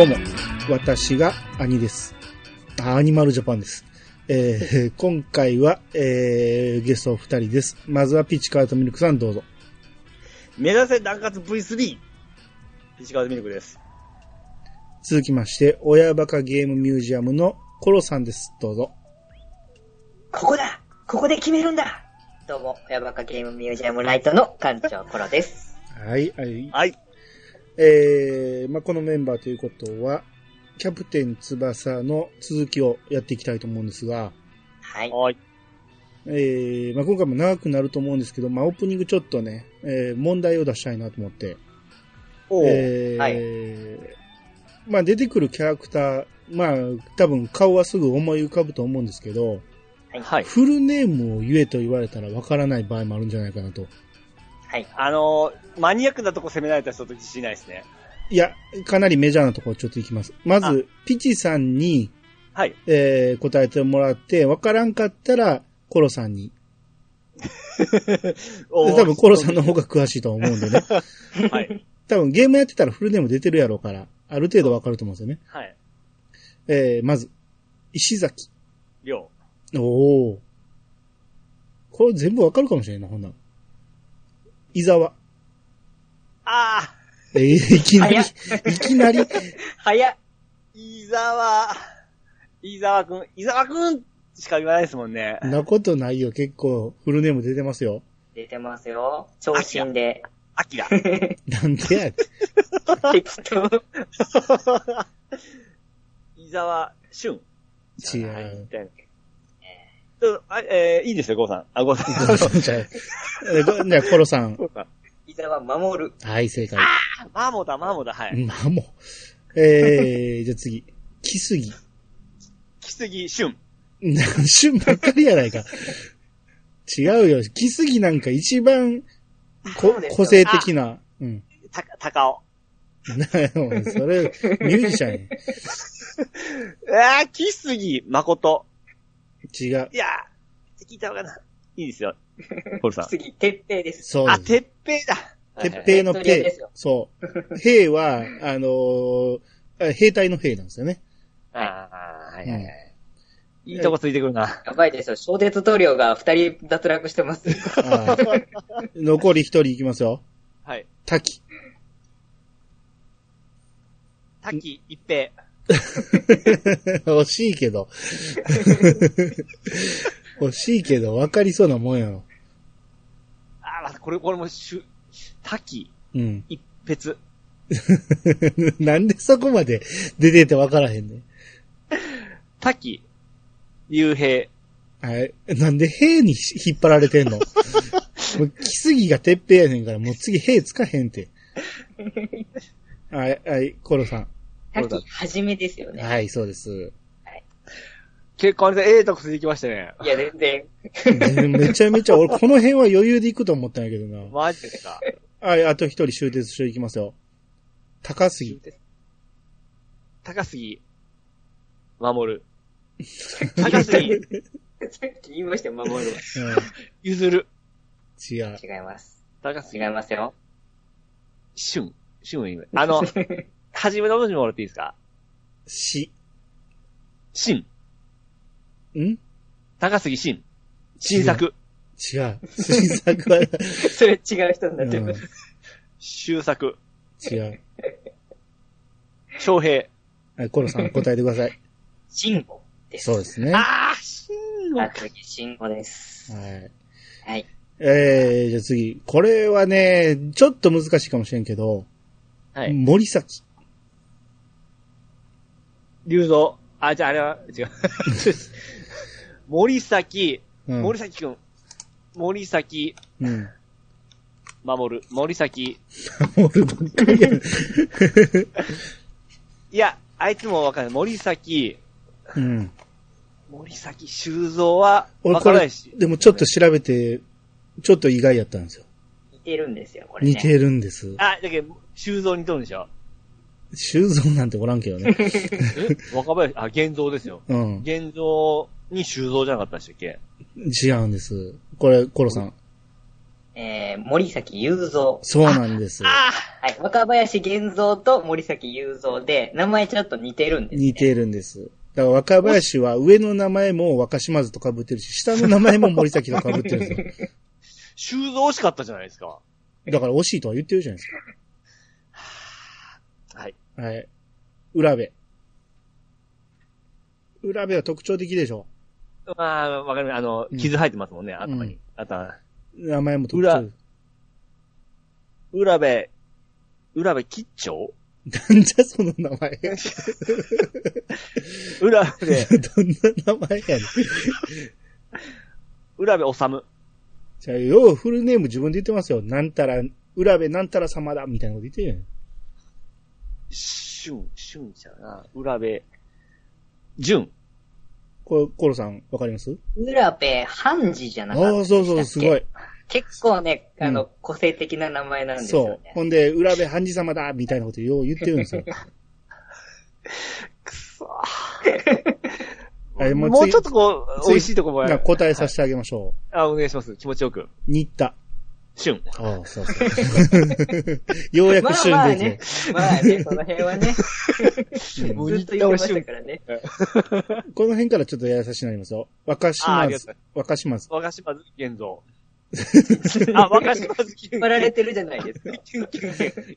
どうも、私が兄です。あアニマルジャパンです。えー 今回は、えーゲスト二人です。まずはピッチカートミルクさんどうぞ。目指せ断活 V3! ピチカードミルクです。続きまして、親バカゲームミュージアムのコロさんです。どうぞ。ここだここで決めるんだどうも、親バカゲームミュージアムライトの館長コロです。はい、はい。はい。えー、まあ、このメンバーということは、キャプテン翼の続きをやっていきたいと思うんですが、はい。はい。えー、まあ、今回も長くなると思うんですけど、まあ、オープニングちょっとね、えー、問題を出したいなと思って、おーえーはいまあ出てくるキャラクター、まあ多分顔はすぐ思い浮かぶと思うんですけど、はい。フルネームを言えと言われたらわからない場合もあるんじゃないかなと。はい。あのー、マニアックなとこ攻められた人と自信ないですね。いや、かなりメジャーなところちょっといきます。まあず、ピチさんに、はい。えー答えてもらって、わからんかったら、コロさんに。多分コロさんの方が詳しいと思うんでね。はい。多分ゲームやってたらフルネーム出てるやろうから、ある程度わかると思うんですよね。はい。えーまず、石崎。りょおお。これ全部わかるかもしれんな、ほんなら。伊沢。あえーいきなり、早いきなり、早っー、伊沢、伊沢くん、伊沢くんしか言わないですもんね。なことないよ。結構、フルネーム出てますよ。出てますよ。長身で。アキラ。なんでやねん。適当。伊沢俊。違はい。う。えー、いいですよ、ゴーさん。あ、ゴーさん。じゃあ、えごじゃあコロさん。ゴーさん。伊沢守る。はい、正解。あマーモだ、マーモだ、はい。まあもう。えー、じゃあ次。木杉。木杉俊。な旬 ばっかりやないか。違うよ。木杉なんか一番、こ個性的な。うん。た、高尾。な それ、ミュージシャンあー、木杉誠。や。違う。いやー、聞いた方がな。いいですよ。コルさん。次、鉄平です。あ、そうです。てっぺいだ。鉄平のはいはい平。そう。平は、あのーあ兵隊の兵なんですよね。ああ、はいはいはい。いいとこついてくるな。やばいですよ。小鉄塗料が二人脱落してます。あー残り一人いきますよ。はい。滝。滝一平。惜しいけど。惜しいけど、分かりそうなもんやろ。あこれ、これもしゅ、滝うん。一別。なんでそこまで出てて分からへんねん。滝、幽閉。はい。なんで兵に引っ張られてんの？もう、木杉が鉄平やねんから、もう次兵つかへんて。はい、はい、コロさん。滝はじめですよね。はい、そうです。結構あれでええとこついてきましたね。いや、全然。めちゃめちゃ、俺この辺は余裕で行くと思ったんやけどな。マジですか。はい、あと一人終鉄していきますよ。高杉。高杉、守る。高杉、さっき言いましたよ、守る。うん、譲る。違う。違います。高杉違い、ますよ。俊。俊今。あの、はじめの文字もらっていいですか？し。新。ん高杉新。新作。違う。新作は、それ違う人になってます。終作。違う。昌平。はい、コロさん答えてください。慎吾です。そうですね。はあー、新あ、次、慎吾です。い。はい。えー、じゃあ次。これはね、ちょっと難しいかもしれんけど、はい。森崎。龍造。あ、じゃああれは、違う。森崎、うん。森崎くん。森崎、うん。守る。森崎。俺ばっかりやん。いや、あいつもわかんない。森崎、うん。森崎修造はわからないし、。でもちょっと調べて、ちょっと意外やったんですよ。似てるんですよ、これ、ね。似てるんです。あ、だけど、修造にとるんでしょ？修造なんておらんけどね。え？若林、あ、現像ですよ。うん。現像に修造じゃなかったでしたっけ？違うんです。これ、コロさん。ええー、森崎雄三。そうなんです。あはい。若林源三と森崎雄三で、名前ちょっと似てるんです、ね。似てるんです。だから若林は上の名前も若島津と被ってるし、下の名前も森崎と被ってるんですよ。修造惜しかったじゃないですか。だから惜しいとは言ってるじゃないですはい。か。はい。浦部。浦部は特徴的でしょ。まあ、わかる。あのうん、傷入ってますもんね、頭うんに。あとは、名前も特浦徴。浦部、浦部吉兆なんじゃその名前。浦部、どんな名前やねん。浦部治。じゃあ、ようフルネーム自分で言ってますよ。なんたら、浦部なんたら様だ、みたいなこと言ってるよね。俊、俊ちゃうな。浦部、淳。これ、コロさん、わかります？浦部半次じゃなかったああ、そうそう、すごい。。結構ね、あの、うん個性的な名前なんですそうよね。。ほんで、浦部半次様だ、みたいなことよう言ってるんですよ。くそはい もうちょっとこう、美味しいとこも答えさせてあげましょあ、お願いします。気持ちよく。う。新田。俊。ああ、そうそう。ようやく旬でまあまあね。まあね、その辺はね。ずっと言ってましたからね。この辺からちょっとやさしになりますよ。若島津。若島津。若島津玄三。あ、若島津玄引っ張られてるじゃないですか。玄玄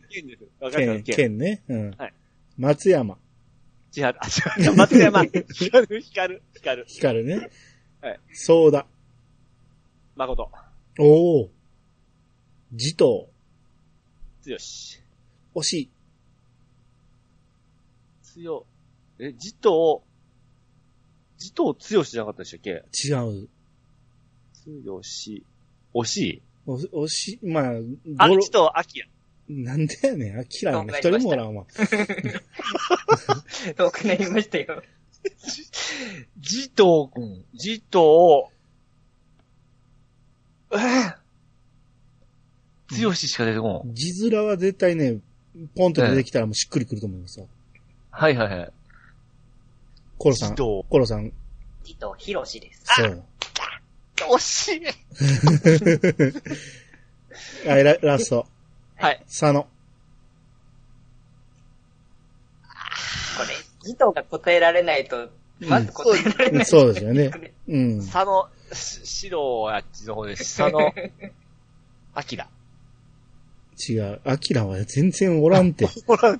玄です。若島剣、津ね。うんはい。松山。千原、あ、違う。松山。光る、光る、光る。光ね。はい。ソーダ。誠。おお。慈東。強し。惜しい。強。え、じと、じと強しじゃなかったでしたっけ？違う。強し。惜しい？お惜しい。まあ、あ、ゴロじと、あきや。なんでやねん。あきらやね。一人もおらんわ。遠くなりましたよ。じとくん。じと、えー、強ししか出てこん。字面は絶対ね、ポンと出てきたらもうしっくりくると思いますよ。はいはいはい。コロさん。じと、コロさん。じと、ひろしです。そう。惜しい。はい、ララスト。はい。佐野。これ、じとが答えられないと、まず答えられない。そうですよね。うん。佐野、し白はあっちの方です。佐野、あきら。違う。アキラは全然おらんて。ほら、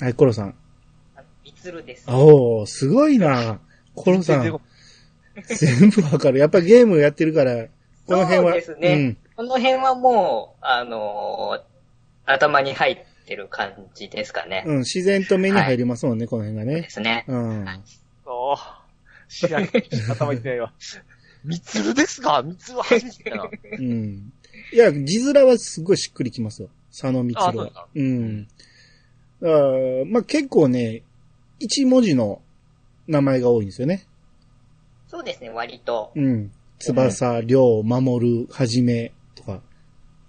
はい、コロさん。みつるです。おー、すごいな。コロさん。全部わかる。やっぱゲームやってるから、この辺は。そうですね。この辺はもう、あのー頭に入ってる感じですかね。うん。うん、自然と目に入りますもんね、この辺がねで。すね。うん。そう。知らん。頭痛いわ。みつるですか？みつるは初めてだな。うん。いや、字面はすごいしっくりきますよ。佐野光はあそう。うん。だからまあ結構ね、一文字の名前が多いんですよね。そうですね、割と。うん。翼、亮、守る、はじめとか。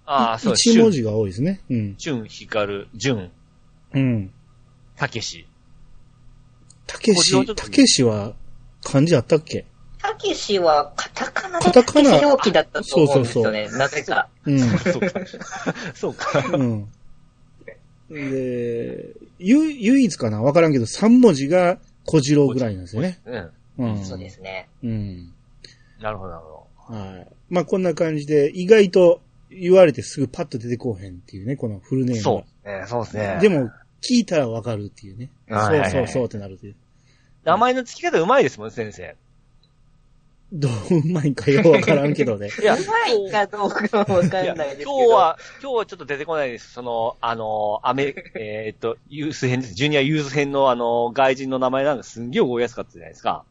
ああ、そうです。一文字が多いですね。うん。純、光、純、うん。たけし。たけしたけしは漢字あったっけ？たけしはカタカナでカタカナたけし表記だったと思うんですよね、なぜか。うん。そうか。そうか。うん。で、ゆ、唯一かな？わからんけど、三文字が小次郎ぐらいなんですよね。うん。うん。そうですね。うん。なるほど、なるほはい。まあこんな感じで、意外と言われてすぐパッと出てこうへんっていうね、このフルネーム。そう。ね、そうですね。でも、聞いたらわかるっていうね。はいはいはいそうそうそうってなるっていう。名前の付き方うまいですもん、先生。どううまいんかようわからんけどね。いや、うまいかどうかはわかんないですけど。今日は、今日はちょっと出てこないです。その、あの、アメ、えーっと、ユース編です。ジュニアユース編のあの、外人の名前なんかすんげえ覚えやすかったじゃないですか。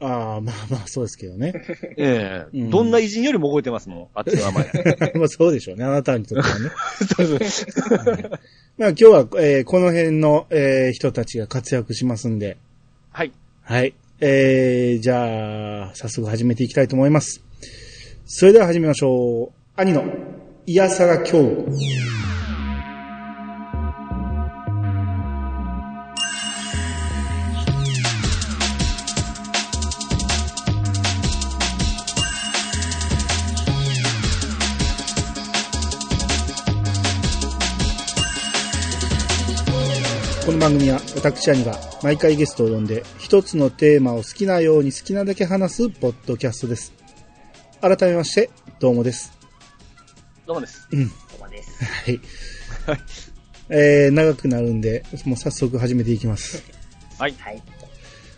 ああ、まあまあそうですけどね。ええうんどんな偉人よりも覚えてますもん、あっちの名前。まあそうでしょうね、あなたにとってはね。そうそう。まあ今日は、えーこの辺の、えー人たちが活躍しますんで、はい。はい。えー、じゃあ、早速始めていきたいと思います。それでは始めましょう。兄の、いやさが今日。番組は私兄が毎回ゲストを呼んで一つのテーマを好きなように好きなだけ話すポッドキャストです。改めまして、どうもです。どうもです。うん。どうもです。はい。えー、長くなるんで、もう早速始めていきます。はい。はい。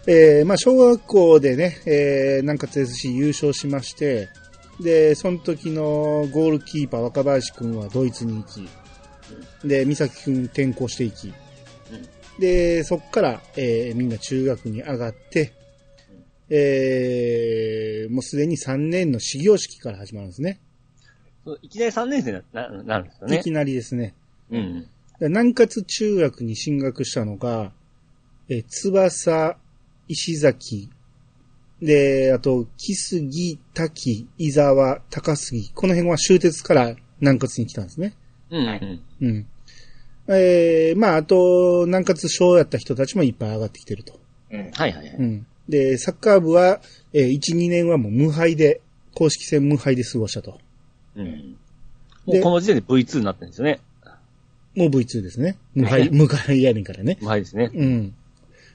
えー、まあ、小学校でね、えー、南葛 SC 優勝しまして、で、その時のゴールキーパー若林くんはドイツに行き、で、美咲くん転校していき、で、そっから、えー、みんな中学に上がって、えー、もうすでに3年の始業式から始まるんですね。いきなり3年生になななるんですよねい。きなりですね。うん。で南葛中学に進学したのが、えー、翼、石崎、で、あと、木杉、滝、伊沢、高杉、この辺は終鉄から南葛に来たんですね。うん。はいうんうん。えー、まあ、あと、南葛小やった人たちもいっぱい上がってきてると。うん。はいはいはい。うん。で、サッカー部は、えー、1、2年はもう無敗で、公式戦無敗で過ごしたと。うん。もうこの時点で V2 になってるんですよね。もう V2 ですね。無敗、無敗やねんからね。無敗ですね。うん。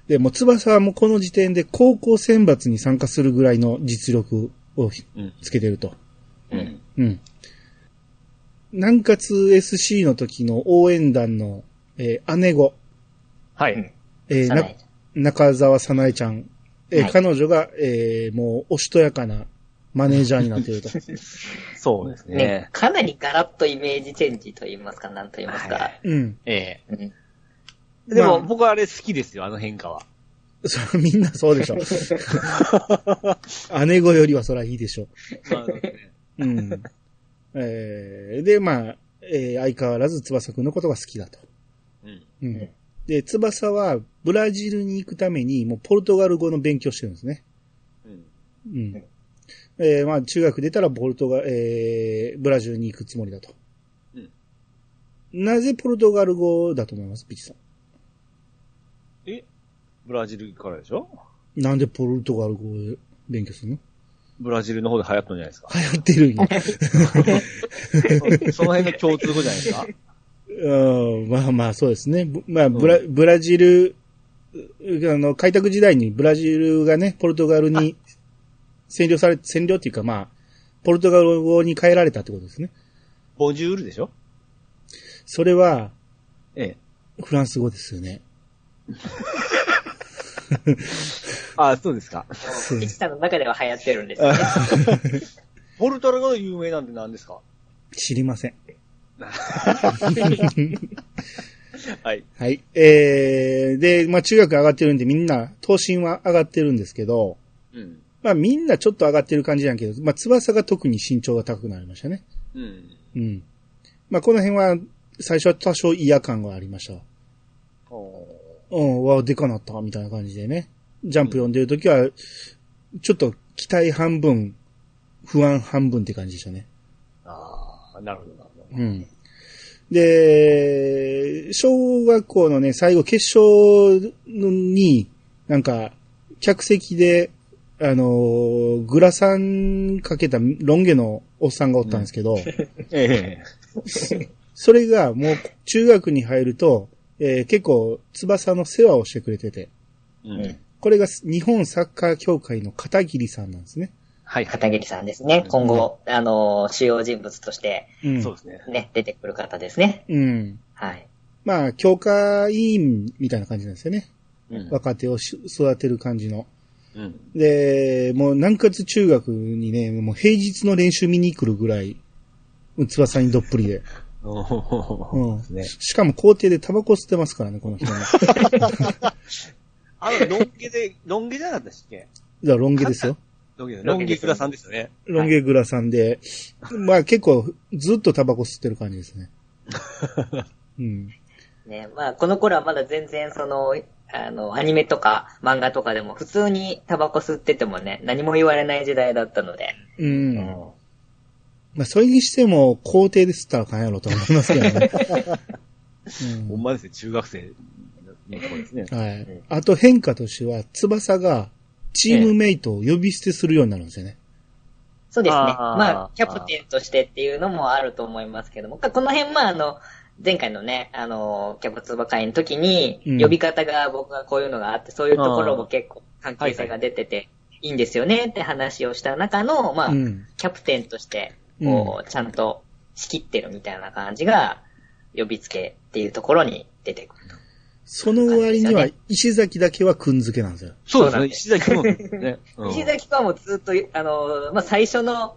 で、もう翼はもうこの時点で高校選抜に参加するぐらいの実力をうん。つけてると。うん。うん。南葛 SC の時の応援団の、えー姉子、はい。えーなさない中澤さなえちゃん、えーはい彼女が、えーもうおしとやかなマネージャーになっていると。そうですねね。かなりガラッとイメージチェンジと言いますか、なんと言いますか。はいうん。ええ。うんでも、まあ僕はあれ好きですよ、あの変化は。そみんなそうでしょ。姉子よりはそらいいでしょ。まあねうん。えーで、まあ、えー相変わらず翼くんのことが好きだと。うん。うんうんで、翼はブラジルに行くためにもうポルトガル語の勉強してるんですね。うん。うん。えーまあ中学出たらポルトガル、えーブラジルに行くつもりだと。うん。なぜポルトガル語だと思います？ピチさえ？ブラジルからでしょ？ん。なんでポルトガル語を勉強するの？ブラジルの方で流行ったんじゃないですか。流行ってるんや。そ その辺の共通語じゃないですか。うん、まあまあそうですね。ぶまあブラ、ブラジル、うあの、開拓時代にブラジルがね、ポルトガルに占領され、占領っていうかまあ、ポルトガル語に変えられたってことですね。ボジュールでしょ？それはええ。フランス語ですよね。あそうですか。うピチさんの中では流行ってるんですよね。ポルトガル語の有名なんて何ですか？知りません。はい。はい。えー、で、まあ中学上がってるんでみんな、等身は上がってるんですけど、うん。まあみんなちょっと上がってる感じなんやけど、まあ翼が特に身長が高くなりましたね。うん。うん。まあこの辺は、最初は多少嫌感がありましたわ。おうん、わ、でかなった、みたいな感じでね。ジャンプ読んでるときは、ちょっと期待半分、不安半分って感じでしたね。ああ、なるほど、なるほど。うん。で、小学校のね、最後決勝に、なんか、客席で、あのーグラサンかけたロン毛のおっさんがおったんですけど、ええ。それがもう中学に入ると、えー結構翼の世話をしてくれてて、うん。これが日本サッカー協会の片桐さんなんですね。はい、はい。片桐さんですね。今後、あのー主要人物として、うん。そうですね。ね、出てくる方ですね。うん。はい。まあ、教科委員みたいな感じなんですよね。うん。若手をし育てる感じの。うん。で、もう南葛中学にね、もう平日の練習見に来るぐらい、翼にどっぷりで。おうんーですね。しかも校庭でタバコ吸ってますからね、この人ね。あの、ロン毛で、ロン毛じゃなかったっけ？じゃあロン毛ですよ。ロン毛で、ロン毛グラさんですよね。ロン毛グラさんで、まあ結構ずっとタバコ吸ってる感じですね。うん。ね、まあ、この頃はまだ全然、その、あの、アニメとか漫画とかでも普通にタバコ吸っててもね、何も言われない時代だったので。うん。うんまあそれにしても校庭で吸ったらあかんやろと思いますけどね。ほんまですね、中学生ですね。うん、はい。あと変化としては、翼がチームメイトを呼び捨てするようになるんですよね。そうですね。あーまあ、キャプテンとしてっていうのもあると思いますけども、この辺、まあ、あの、前回のね、あの、キャプツバ会の時に、うん呼び方が僕がこういうのがあって、そういうところも結構関係性が出てて、いいんですよねって話をした中の、まあ、うん。キャプテンとして、こう、ちゃんと仕切ってるみたいな感じが、呼びつけっていうところに出てくると。その割には、石崎だけはくんづけなんですよ。そうですね。石崎もね。うん石崎はもうずっと、あの、まあ、最初の、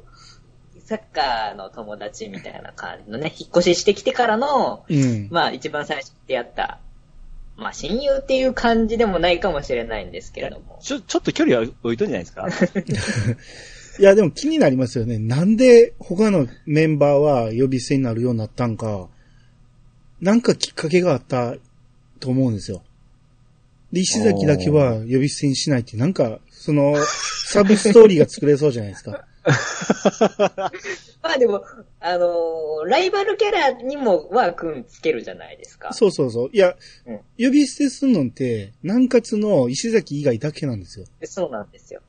サッカーの友達みたいな感じのね、引っ越ししてきてからの、うん。まあ一番最初に出会った、まあ親友っていう感じでもないかもしれないんですけれども。ちょ、ちょっと距離は置いとんじゃないですか？いや、でも気になりますよね。なんで他のメンバーは呼び捨てになるようになったんか、なんかきっかけがあったと思うんですよ。で、石崎だけは呼び捨てにしないって、なんか、その、サブストーリーが作れそうじゃないですか。まあでも、あのーライバルキャラにもはくんつけるじゃないですか。そうそうそう。いや、うん呼び捨てすんのって、南葛の石崎以外だけなんですよ。でそうなんですよ。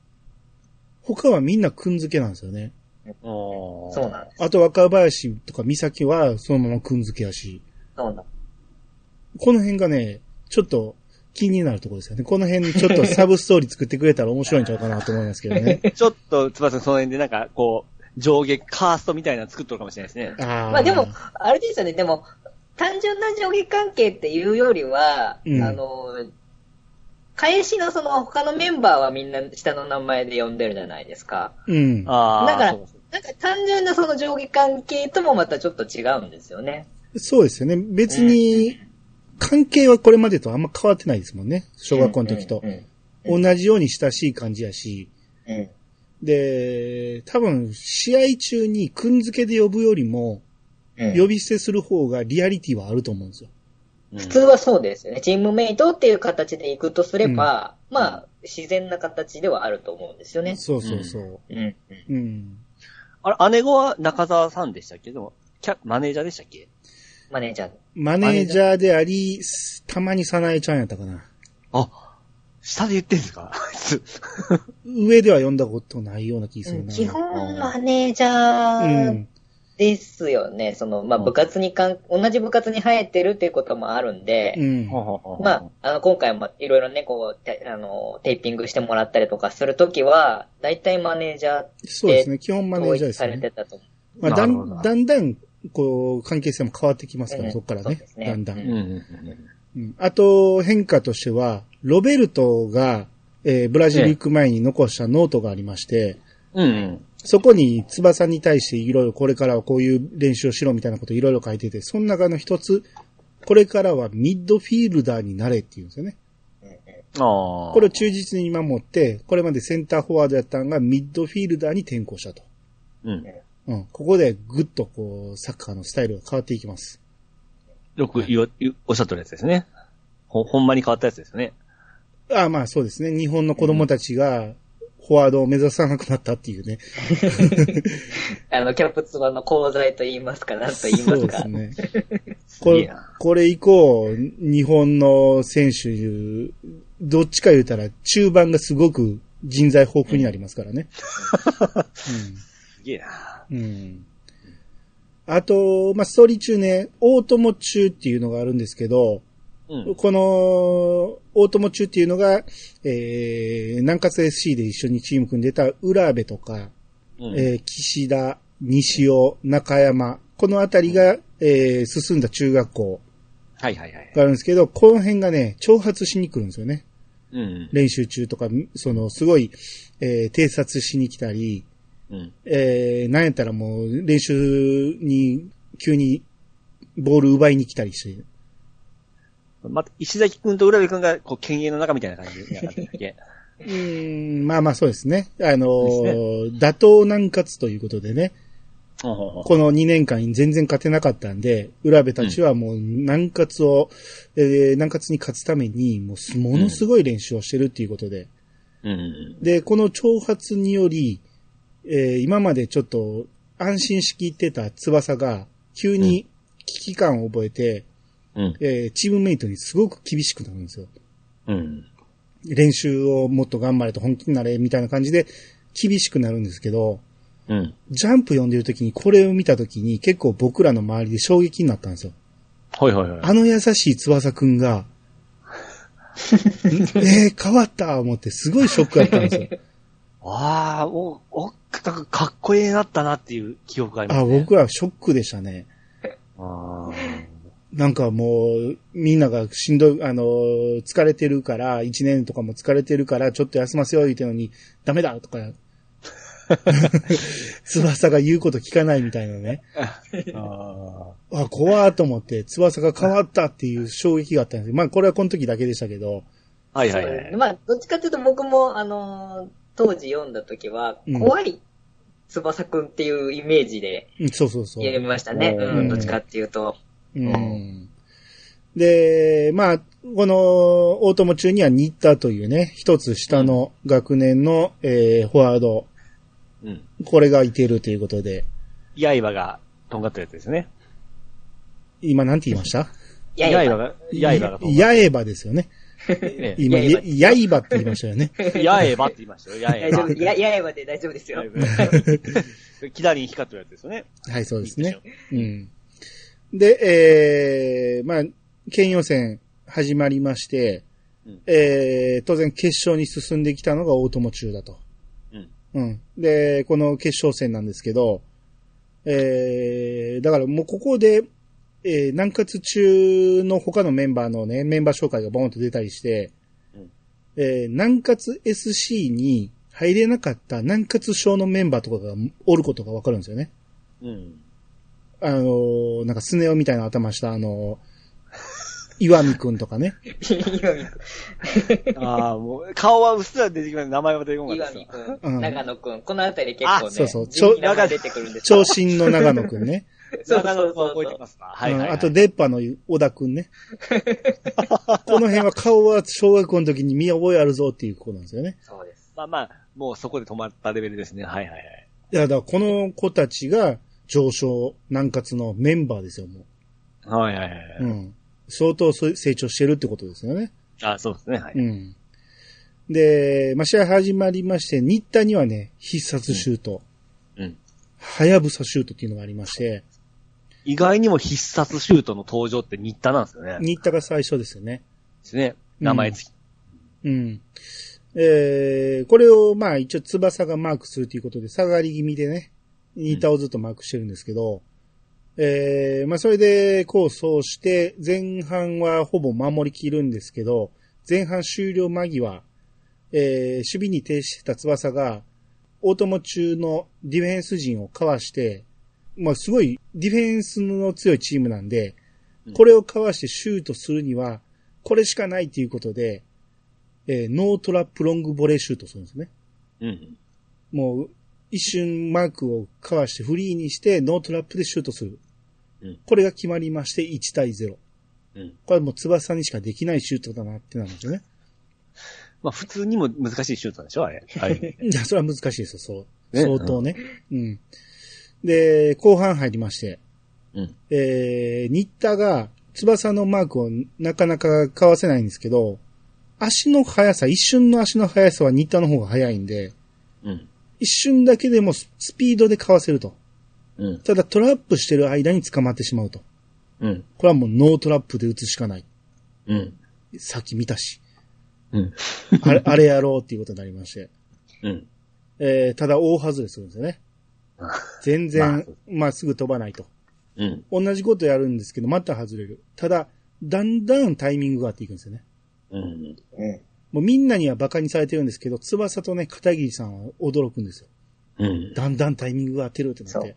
他はみんなくんづけなんですよね。そそうなんです。あと若林とか三崎はそのままくんづけやし。そうなんこの辺がね、ちょっと気になるところですよね。この辺ちょっと サブストーリー作ってくれたら面白いんちゃうかなと思いますけどね。ちょっと、つばさんその辺でなんか、こう、上下カーストみたいなの作っとるかもしれないですね。あーまあでも、あれですよね、でも、単純な上下関係っていうよりは、うんあの、返しのその他のメンバーはみんな下の名前で呼んでるじゃないですか。うん。ああ。だからなんか単純なその上下関係ともまたちょっと違うんですよね。そうですよね。別に、関係はこれまでとあんま変わってないですもんね。小学校の時とう。んうん同じように親しい感じやし。うんで、多分、試合中にくんづけで呼ぶよりも、うん呼び捨てする方がリアリティはあると思うんですよ。うん普通はそうですよね。チームメイトっていう形で行くとすれば、まあ、自然な形ではあると思うんですよね。そうそうそう。うん。うんうん。あれ、姉子は中澤さんでしたっけ？でも、キャ、マネージャーでしたっけ？マネージャー。マネージャーであり、たまにさなえちゃんやったかな。あ、下で言ってんですか？あいつ上では読んだことないような気するな。基本マネージャうーん。ですよね。その、まあ、部活にかん、同じ部活に入ってるっていうこともあるんで、うん。まあ、あの、今回もいろいろね、こう、てあの、テーピングしてもらったりとかするときは、大体マネージャーそうですね。基本マネー統ジャーです一されてね。たと思まあ、だん、だんだん、こう、関係性も変わってきますから、うんそこからね。ねだんだん。ううんあと、変化としては、ロベルトが、えーブラジル行く前に残したノートがありまして、うんうん。そこに翼に対していろいろこれからはこういう練習をしろみたいなこといろいろ書いてて、その中の一つ、これからはミッドフィールダーになれっていうんですよね。ああ。これを忠実に守って、これまでセンターフォワードやったのがミッドフィールダーに転向したと。うん。うん。ここでぐっとこう、サッカーのスタイルが変わっていきます。よく言お言おっしゃってるやつですね。ほ、ほんまに変わったやつですね。ああまあそうですね。日本の子供たちが、フォワードを目指さなくなったっていうね。う。あの、キャプツバの功罪と言いますか、なんと言いますか。そうですね。すこれこれ以降、日本の選手、どっちか言うたら中盤がすごく人材豊富になりますからね。すげえな。うん。うん。あと、まあ、ストーリー中ね、大友中っていうのがあるんですけど、うん。この、大友中っていうのが、えー、南葛 SC で一緒にチーム組んでた浦部とか、うん。えー岸田、西尾、中山、このあたりが、えー進んだ中学校はいはいはい。があるんですけど、この辺がね、挑発しに来るんですよね。うん。練習中とか、その、すごい、えー偵察しに来たり、うん。えー、なんやったらもう、練習に、急に、ボール奪いに来たりして、また、石崎くんと浦部くんが、こう、犬猿の中みたいな感じでやったんだっけ？うーん、まあまあそうですね。あのーで打倒南葛ということでね、この2年間全然勝てなかったんで、浦部たちはもう南葛を、えー南葛に勝つために、もうすものすごい練習をしてるっていうことで、うん。で、この挑発により、えー今までちょっと安心しきってた翼が、急に危機感を覚えて、うん。えーチームメイトにすごく厳しくなるんですよ。うん。練習をもっと頑張れと本気になれみたいな感じで厳しくなるんですけど、うん。ジャンプ読んでる時にこれを見た時に結構僕らの周りで衝撃になったんですよ。はいはいはい。あの優しい翼くんが、えー、変わった思って、すごいショックだったんですよ。ああ、お、お、かかっこええなったなっていう記憶がありますあ、ね。僕はショックでしたね。あなんかもう、みんながしんどい、あの、疲れてるから、一年とかも疲れてるから、ちょっと休ませよう言ってのに、ダメだとか、翼が言うこと聞かないみたいなね。ーああ、怖ーと思って、翼が変わったっていう衝撃があったんですまあ、これはこの時だけでしたけど、ー。はいはいはい。まあ、どっちかっていうと僕も、あのー当時読んだ時はうん、怖い翼くんっていうイメージでうんそうそうそう。読みましたね。ううんん、どっちかっていうと。うん。で、まあ、この、大友中には新田というね、一つ下の学年の、えーフォワード、うん。これがいてるということで、刃が、とんがったやつですね。今なんて言いました？いやいや、刃が、刃がとんがっやえばですよね。今、やいばって言いましたよね。やえばって言いましたよ。やえば大丈夫。。いや、いやいやで大丈夫ですよ。キダリン光ってるやつですよね。はい、そうですね。うん。で、えー、まあ、県予選始まりまして、うんえー、当然決勝に進んできたのが大友中だと。うん。うん。で、この決勝戦なんですけど、えー、だからもうここで、えー、南葛中の他のメンバーのね、メンバー紹介がボーンと出たりして、うんえー、南葛 SC に入れなかった南葛賞のメンバーとかがおることがわかるんですよね。うん。あのーなんかスネ夫みたいな頭した、あのー岩見くんとかね。岩見ああ、もう、顔はうっすら出てきます名前は出てこくん、なかった岩ですよ。見くん、うん長野くん、このあたり結構ね、そうそう人気な名前出てくるんですよ長身の長野くんね。そうそうそう覚えてますかはいはい、あと、出っ歯の小田くんね。この辺は顔は小学校の時に見覚えあるぞっていう子なんですよね。そうです。まあまあ、もうそこで止まったレベルですね。はいはいはい。いや、だからこの子たちが上昇南葛のメンバーですよ、もはいはいはい。う。うん。相当成長してるってことですよね。あそうですね。はい。うん。で、まあ、試合始まりまして、新田にはね、必殺シュート、うん。はやぶさシュートっていうのがありまして、意外にも必殺シュートの登場って新田なんですよね。新田が最初ですよね。ですね。名前付き。うん。えー、これをまあ一応翼がマークするということで下がり気味でね、新田をずっとマークしてるんですけど、えー、まあそれでこうそうして前半はほぼ守りきるんですけど、前半終了間際、えー、守備に停止してた翼が、大友中のディフェンス陣をかわして、まあすごいディフェンスの強いチームなんで、これをかわしてシュートするには、これしかないということで、えーノートラップロングボレーシュートするんですね。うん。もう、一瞬マークをかわしてフリーにして、ノートラップでシュートする。うんこれが決まりまして、1対0。うん。これはもう翼にしかできないシュートだなってなるんですよね。まあ普通にも難しいシュートでしょあれ。はい。いや、それは難しいですよ、そう。ね相当ね。うん。で、後半入りまして、うん。えー、新田が翼のマークをなかなかかわせないんですけど、足の速さ、一瞬の足の速さは新田の方が速いんで、うん。一瞬だけでもススピードでかわせると。うん。ただトラップしてる間に捕まってしまうと。うん。これはもうノートラップで打つしかない。うん。さっき見たし。うん。あれ、あれやろうっていうことになりまして。うん。えー、ただ大外れするんですよね。全然、まっすぐ飛ばないと。うん。同じことやるんですけど、また外れる。ただ、だんだんタイミングが合っていくんですよね。うん。うん。もうみんなには馬鹿にされてるんですけど、翼とね、片桐さんは驚くんですよ。うん。だんだんタイミングが合ってるってなっそうて。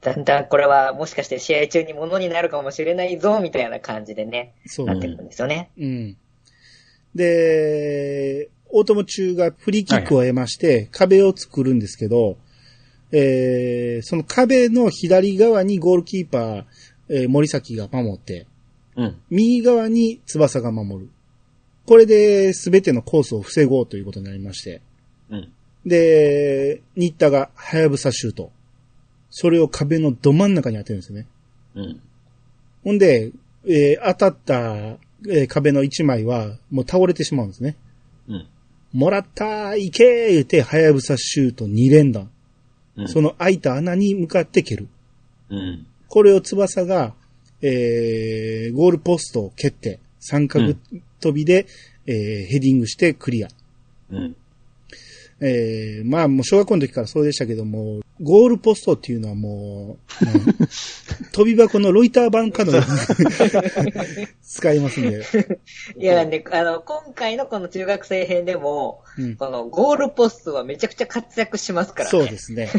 だんだんこれはもしかして試合中にものになるかもしれないぞ、みたいな感じでね、そう。なってくるんですよね。うん。で、大友中がフリーキックを得まして、壁を作るんですけど、えー、その壁の左側にゴールキーパー、えー森崎が守って、うん。右側に翼が守る。これで全てのコースを防ごうということになりまして。うん。で、新田がハヤブサシュート。それを壁のど真ん中に当てるんですよね。うん。ほんで、えー当たった、えー壁の一枚はもう倒れてしまうんですね。うん。もらったーいけー言って、はやぶさシュート2連弾。うん。その開いた穴に向かって蹴る。うん。これを翼が、えー、ゴールポストを蹴って、三角飛びで、えーヘディングしてクリア。うん。えー、まあもう小学校の時からそうでしたけども、ゴールポストっていうのはもう、うん飛び箱のロイター版かのように 使いますんで。いや、ね、あの、今回のこの中学生編でも、うんこのゴールポストはめちゃくちゃ活躍しますからね。そうですね。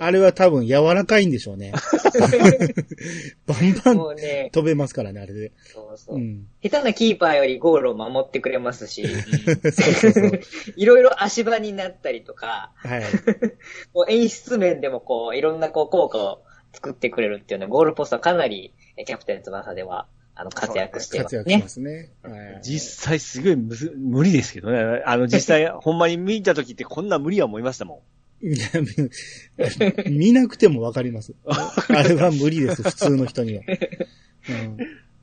あれは多分柔らかいんでしょうね。バンバン飛べますからね、あれで。そうそうう。ん。下手なキーパーよりゴールを守ってくれますし。いろいろ足場になったりとか、はい。こう演出面でもこう、いろんなこう効果を作ってくれるっていうのは、ゴールポストはかなり、えキャプテン翼では、あの、活躍してますね活躍しま。すね。はい実際すごいむず無理ですけどね。あの、実際、ほんまに見た時ってこんな無理は思いましたもいや見見なくてもわかります。あれは無理です、普通の人には。うん、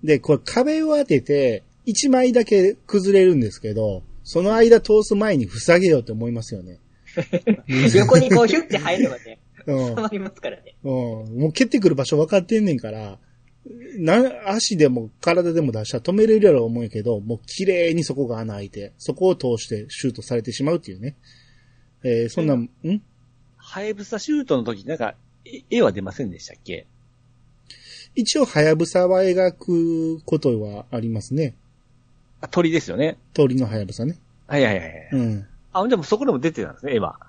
で、これ壁を当てて、1枚だけ崩れるんですけど、その間通す前に塞げようって思いますよね。横にこうヒュッて入ればね、うん 収まりますからね。うん、もう蹴ってくる場所分かってんねんから、な、足でも体でも出したら止めれるやろ思うけど、もう綺麗にそこが穴開いて、そこを通してシュートされてしまうっていうね。えーそんな、んん？ハイブサシュートの時なんか、え絵は出ませんでしたっけ？一応、はやぶさは描くことはありますね。あ鳥ですよね。鳥のはやぶさね。はいはいはいはい。うん。あ、でもそこでも出てたんですね、絵は。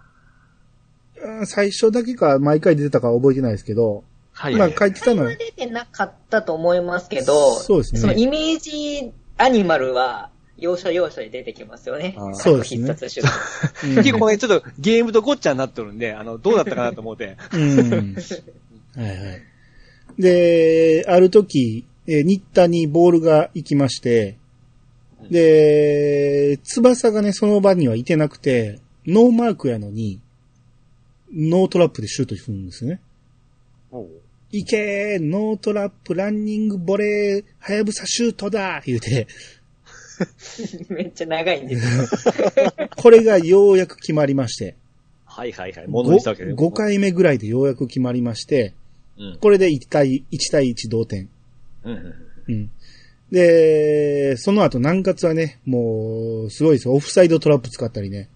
うん最初だけか毎回出てたかは覚えてないですけど、まあはいはい、書いてたのはは、出てなかったと思いますけど、そうですねそのイメージアニマルは、要所要所で出てきますよね。そうですね必殺手段。う ん結構ね、ちょっとゲームとごっちゃになってるんで、あの、どうだったかなと思って。うん。はいはい。で、ある時、えー新田にボールが行きまして、で、翼がね、その場にはいてなくて、ノーマークやのに、ノートラップでシュートするんですね。いけーノートラップ、ランニング、ボレー、はやぶさシュートだ言うて、めっちゃ長いんですよ。これがようやく決まりまして、はいはいはい。物にしたわけで 5, 回目ぐらいでようやく決まりまして、うん。これで1対1対1同点。うん。で、その後南葛はね、もう、すごいですよ。オフサイドトラップ使ったりね。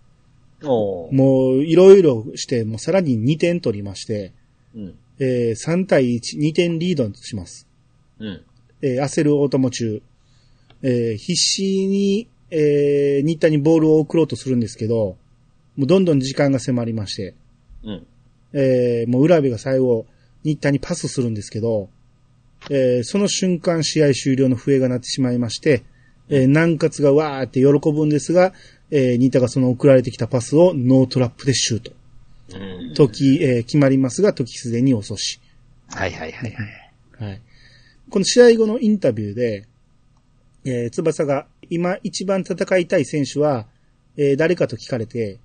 もう、いろいろして、もうさらに2点取りまして、うん。えー3対1、2点リードします。うん。えー焦る大友中。えー必死に、えー、新田にボールを送ろうとするんですけど、もうどんどん時間が迫りまして、うん。えーもう浦部が最後、新田にパスするんですけど、えーその瞬間試合終了の笛が鳴ってしまいまして、えー南葛がわーって喜ぶんですが、えー新田がその送られてきたパスをノートラップでシュート。うん。時、えー決まりますが、時すでに遅し。はいはいはいはい。はい。この試合後のインタビューで、えー翼が今一番戦いたい選手は、えー誰かと聞かれて、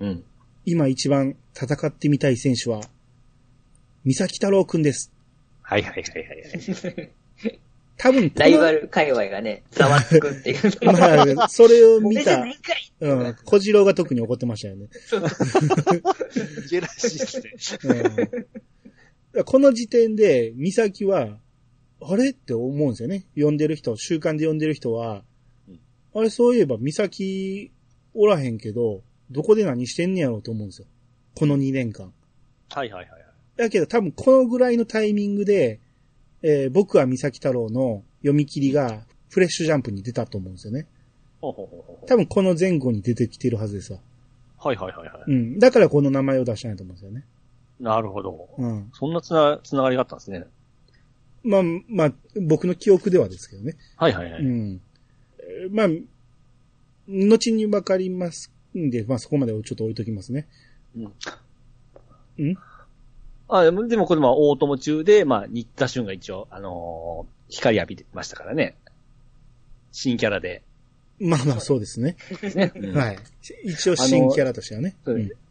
うん。今一番戦ってみたい選手は、三崎太郎くんです。はいはいはいはい。多分このライバル界隈がね、ざわつくっていう。まあ、それを見たうん、小次郎が特に怒ってましたよね。ジェラシーですね。うん、この時点で、美咲は、あれって思うんですよね。読んでる人、習慣で読んでる人はうん、あれ、そういえば美咲おらへんけど、どこで何してんねやろうと思うんですよ。この2年間。はいはいはいはい。だけど多分このぐらいのタイミングで、えー僕は三崎太郎の読み切りがフレッシュジャンプに出たと思うんですよね。ほうほうほうほう多分この前後に出てきてるはずですわ。はいはいはいはい。うん。だからこの名前を出したんやと思うんですよね。なるほど。うん。そんなつな、つながりがあったんですね。まあ、まあ、僕の記憶ではですけどね。はいはいはい。うん。えーまあ、後にわかりますんで、まあそこまでをちょっと置いときますね。うん。うん？あ、でも、でもこれまあ、大友中で、まあ、新田俊が一応、あのー光浴びてましたからね。新キャラで。まあまあそうですね。ですね。うん はい。一応新キャラとしてはね。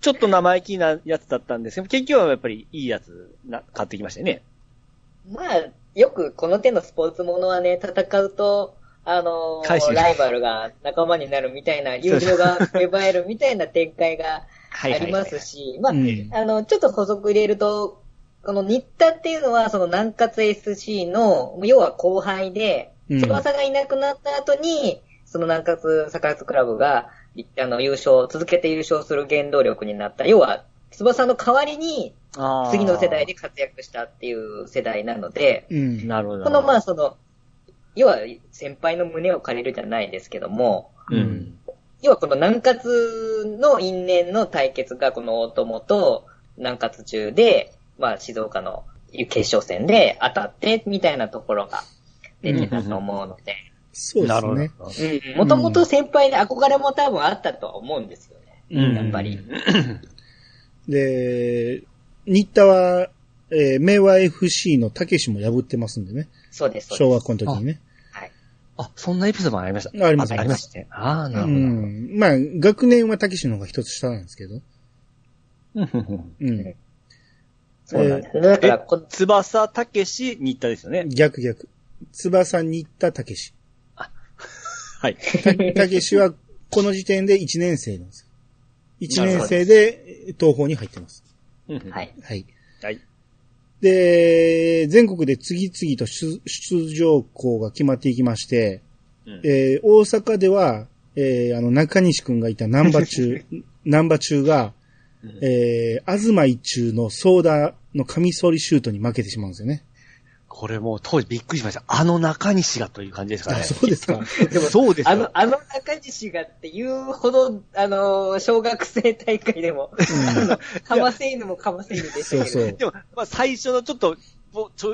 ちょっと生意気なやつだったんですけど、結局はやっぱりいいやつな、買ってきましたよね。まあ、よくこの手のスポーツものはね、戦うと、あのーライバルが仲間になるみたいな、友情が芽生えるみたいな展開がはありますし、まあ、うんあの、ちょっと補足入れると、この新田っていうのは、その南葛 SC の、要は後輩で、うん翼がいなくなった後に、その南葛サカラツクラブが、いあの、優勝、続けて優勝する原動力になった。要は、翼の代わりに、次の世代で活躍したっていう世代なので、うん。なるほど。このまあその、要は先輩の胸を借りるじゃないですけども、うん。要はこの南葛の因縁の対決がこの大友と南葛中で、まあ静岡の決勝戦で当たってみたいなところが出てたと思うので、そうですね。もともと先輩で憧れも多分あったとは思うんですよね。うんやっぱり。で、新田は、えー、明和 FC のたけしも破ってますんでね。そうです。小学校の時にね。はい。あ、そんなエピソードもありました。ありますありましたね。ああ、なるうほど。ん。まあ、学年はたけしの方が一つ下なんですけど。うんうんうんうん。そうなんです。だからこ、翼たけし、新田ですよね。逆逆。翼新田たけし。はい。たけしは、この時点で1年生なんですよ。1年生で東宝に入ってます。は。はいい。はい。はい。で、全国で次々と出出場校が決まっていきまして、うんえー大阪では、えーあの、中西くんがいた南波中、南波中が、うんえー、東一中のソーダのカミソリシュートに負けてしまうんですよね。これもう当時びっくりしました。あの中西がという感じですかあね。そうですか。でもそうですよあの、あの中西がっていうほど、あの、小学生大会でも、あのかませ犬もかませ犬でしたけど。そうそう。でも、まあ最初のちょっと、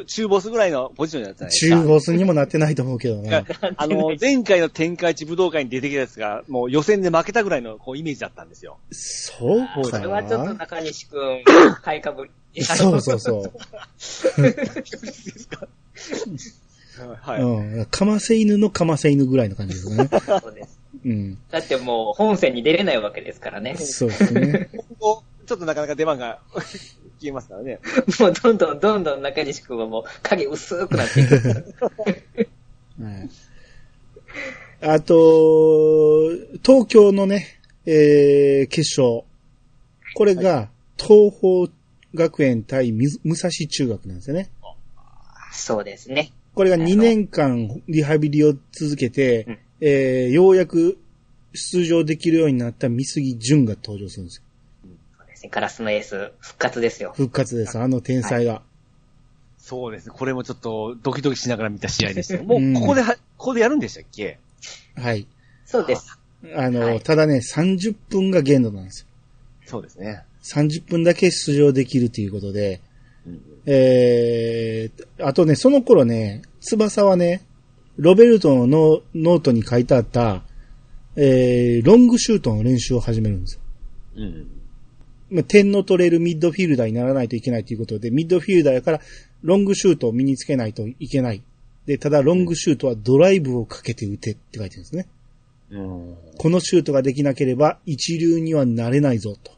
中ボスぐらいのポジションだったじゃないですか。中ボスにもなってないと思うけどね。あの、前回の天下一武道会に出てきたやつが、もう予選で負けたぐらいのこうイメージだったんですよ。そうかそれはちょっと中西くん、買いかぶり。そうそうそう。はい。うん。かませ犬のかませ犬ぐらいの感じですね。そうです。うん。だってもう本戦に出れないわけですからね。そうですね。ちょっとなかなか出番が消えますからね。もうどんどんどんどん中西くんはもう影薄くなっていく。はい。あと、東京のね、えー、決勝。これが、東邦学園対み武蔵中学なんですよね。そうですね。これが2年間リハビリを続けて、うんえー、ようやく出場できるようになった三杉淳が登場するんですよ。ですね。ガラスのエース、復活ですよ。復活です。あの天才が。そうですね。これもちょっとドキドキしながら見た試合ですよ。もうんう、ここでは、ここでやるんでしたっけ？はい。そうです。あの、はいただね、30分が限度なんですよ。そうですね。30分だけ出場できるということで、うんえー、あとね、その頃ね、翼はね、ロベルトのノノートに書いてあった、えー、ロングシュートの練習を始めるんですよ。うん。まあ点の取れるミッドフィールダーにならないといけないということで、ミッドフィールダーやから、ロングシュートを身につけないといけない。で、ただロングシュートはドライブをかけて打てって書いてるんですね。うん。このシュートができなければ一流にはなれないぞと。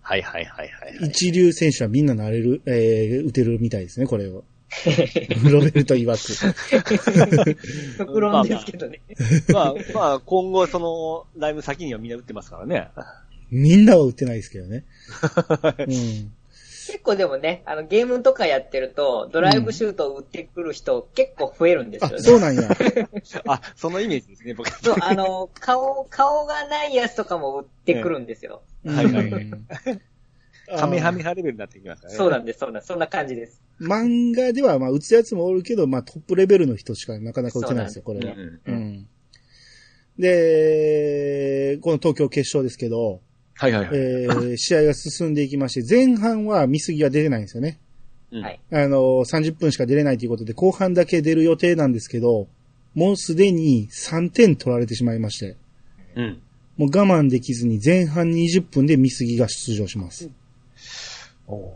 はいはいはいはい、はい。一流選手はみんななれる、えー、打てるみたいですね、これを。ロベルト曰く。極論ですけどね。まあ、まあ、今後、その、だいぶ先にはみんな打ってますからね。みんなは打ってないですけどね。うん。結構でもね、あの、ゲームとかやってると、ドライブシュートを打ってくる人結構増えるんですあよ、ね。そうなんや。あ、そのイメージですね、僕。そう、あの、顔、顔がないやつとかも打ってくるんですよ。はいはいうんカメハメハレベルになってきますからね。そうなんです、そうなんです。そんな感じです。漫画では、まあ、打つやつもおるけど、まあ、トップレベルの人しかなかなか打てないですよ、これは。うんううんん。で、この東京決勝ですけど、はいはいはい。えー、試合が進んでいきまして、前半は見過ぎは出れないんですよね。うんはい。あの、30分しか出れないということで、後半だけ出る予定なんですけど、もうすでに3点取られてしまいまして、うん。もう我慢できずに前半20分で見過ぎが出場します。お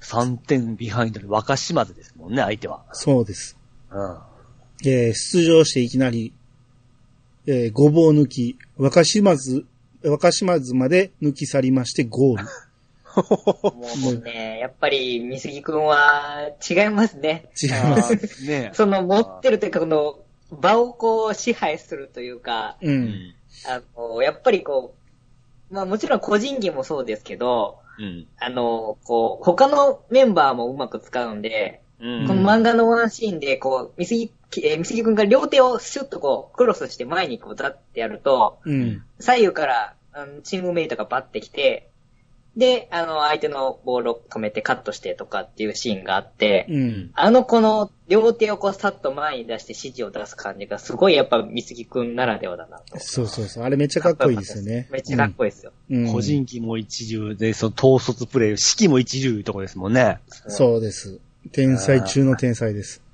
3点ビハインドで若島津ですもんね、相手は。そうです。うん。えー出場していきなり、えーごぼう抜き、若島津、若島津まで抜き去りましてゴール。もうね、やっぱり、三杉くんは違いますね。違います。ねその持ってるというか、この、場をこう支配するというか、う。うんん。あの、やっぱりこう、まあもちろん個人技もそうですけど、うん。あの、こう、他のメンバーもうまく使うんで、うん。この漫画のワンシーンで、こう、みすぎ、えー、みすぎくんが両手をシュッとこう、クロスして前にこう、ザってやると、うん。左右から、あのチームメイトがバッてきて、で、あの、相手のボールを止めてカットしてとかっていうシーンがあって、うん。あのこの両手をこうさっと前に出して指示を出す感じがすごいやっぱ三木くんならではだなと。そうそうそう。あれめっちゃかっこいいですよね。めっちゃかっこいいですよ。うん。個人技も一流で、その統率プレイ、指揮も一流いうとこですもんね。そうです。天才中の天才です。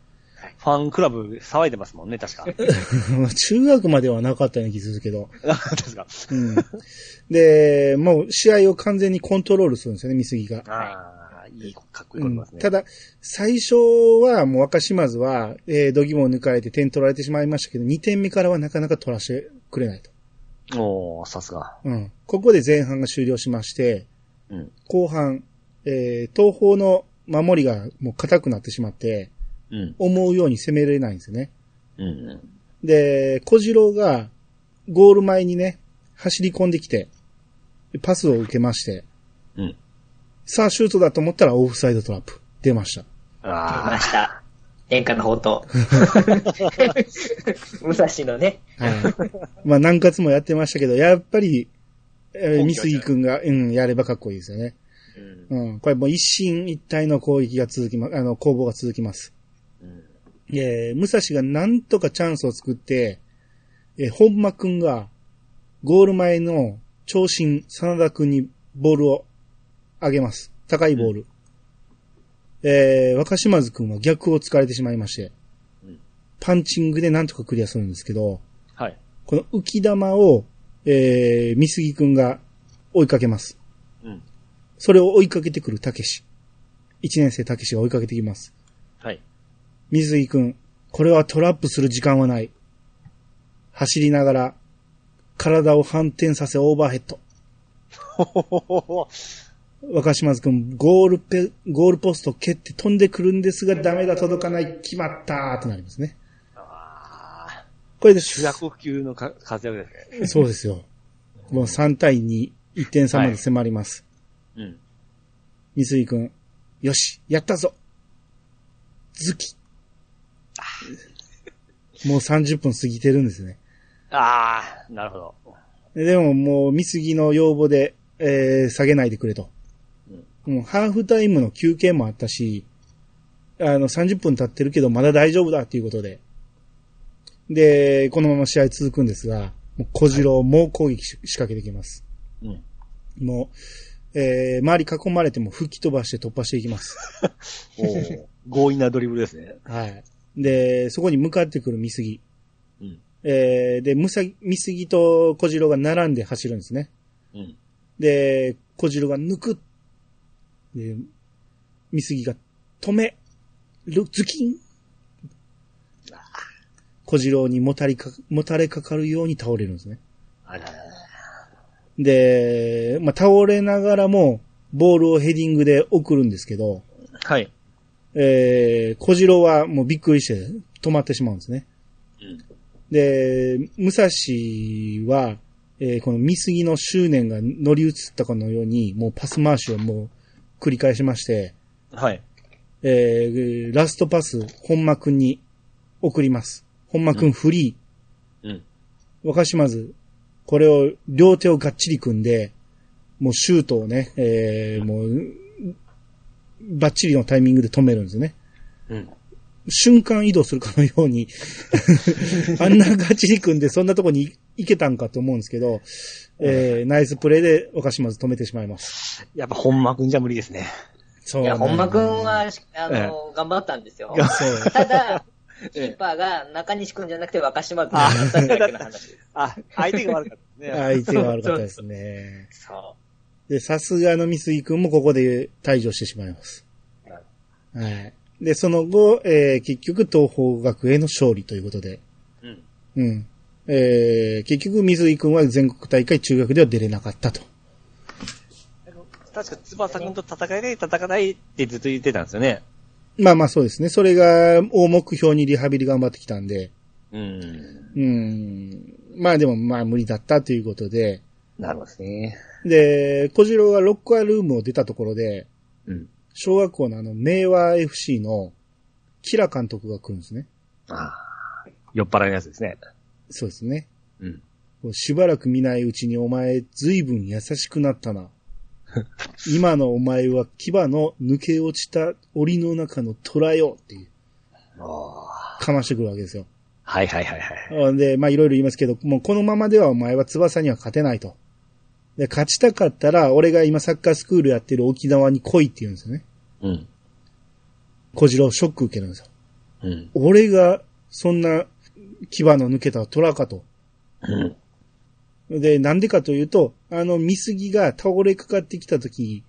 ファンクラブ騒いでますもんね、確か。中学まではなかったような気するけど。確か。うん。で、もう試合を完全にコントロールするんですよね、三杉が。ああ、いい、かっこいいうんことますね。ただ、最初はもう若島津は、えー、度肝を抜かれて点取られてしまいましたけど、2点目からはなかなか取らせてくれないと。おー、さすが。うん。ここで前半が終了しまして、うん。後半、えー、東方の守りがもう硬くなってしまって、うん。思うように攻めれないんですよね。うん。で、小次郎がゴール前にね、走り込んできて、パスを受けまして、うん。さあシュートだと思ったらオフサイドトラップ。出ました。出あました。演歌の宝刀。武蔵のね。はい。まあ何活もやってましたけど、やっぱり、えー、三杉くんが、うん、やればかっこいいですよね。うんうん。これもう一進一退の攻撃が続きま、あの、攻防が続きます。あ。うん。えー、武蔵がなんとかチャンスを作って、えー、本間くんが、ゴール前の長身、真田くんにボールを上げます。高いボール。えー、若島津くんは逆を突かれてしまいましてうん、パンチングでなんとかクリアするんですけど、はい。この浮き玉を、えー、三杉くんが追いかけます。うん。それを追いかけてくるたけし。一年生たけしが追いかけてきます。はい。水井くん、これはトラップする時間はない。走りながら、体を反転させオーバーヘッド。若島津くん、ゴールペ、ゴールポスト蹴って飛んでくるんですが、ダメだ、届かない、決まったとなりますね。これです。主役級のか活躍ですね。そうですよ。もう3対2、1点差まで迫ります。うん。水井くん、よし、やったぞズキ。もう30分過ぎてるんですね。ああ、なるほど。でももう、見過ぎの要望で、えー、下げないでくれと。もうハーフタイムの休憩もあったし、あの、30分経ってるけどまだ大丈夫だっていうことで。で、このまま試合続くんですが、もう小次郎もう攻撃し仕掛けてきます。うん。もう、えー、周り囲まれても吹き飛ばして突破していきます。おー強引なドリブルですね。はい。で、そこに向かってくる見過ぎ。うん。えー、で、むさ、見過ぎと小次郎が並んで走るんですね。うん。で、小次郎が抜く。で、見過ぎが止め、る、ズキン。小次郎にもたりか、もたれかかるように倒れるんですね。あららら。で、まあ、倒れながらも、ボールをヘディングで送るんですけど、はい。えー、小次郎はもうびっくりして止まってしまうんですね。うん。で、武蔵は、えーこの見過ぎの執念が乗り移ったかのように、もうパス回しをもう繰り返しまして、はい。えーラストパス、本間くんに送ります。本間くんフリうん。ー。若島津、これを両手をがっちり組んで、もうシュートをね、えーもう、バッチリのタイミングで止めるんですよね。うん。瞬間移動するかのように、あんなガチリ組んでそんなとこに行けたんかと思うんですけど、えー、ナイスプレーで若島津止めてしまいます。やっぱ本間くんじゃ無理ですね。そういや、本間くんは、あえの、頑張ったんですよ。そう。ただ、キーパーが中西くんじゃなくて若島くんだっただけの話です。あ、相手が悪かったですね。相手が悪かったですね。そで、さすがの三井くんもここで退場してしまいます。なはい。で、その後、えー、結局東邦学園の勝利ということで、うん。うん。えー、結局水井くんは全国大会中学では出れなかったと。確か翼くんと戦いたい、戦いたいってずっと言ってたんですよね。まあまあそうですね。それが大目標にリハビリ頑張ってきたんで、うん。うん。まあでもまあ無理だったということで、なるほどですね。で、小次郎がロッカールームを出たところで、うん。小学校のあの、明和 FC の、キラ監督が来るんですね。ああ。酔っ払いのやつですね。そうですね。うん。しばらく見ないうちにお前、ずいぶん優しくなったな。今のお前は牙の抜け落ちた檻の中の虎よっていう。かましてくるわけですよ。はいはいはいはい。で、まあいろいろ言いますけど、もうこのままではお前は翼には勝てないと。で、勝ちたかったら、俺が今サッカースクールやってる沖縄に来いって言うんですよね。うん。小次郎ショック受けるんですよ。うん。俺が、そんな、牙の抜けた虎かと。うん。で、なんでかというと、あの、見杉が倒れかかってきたとき、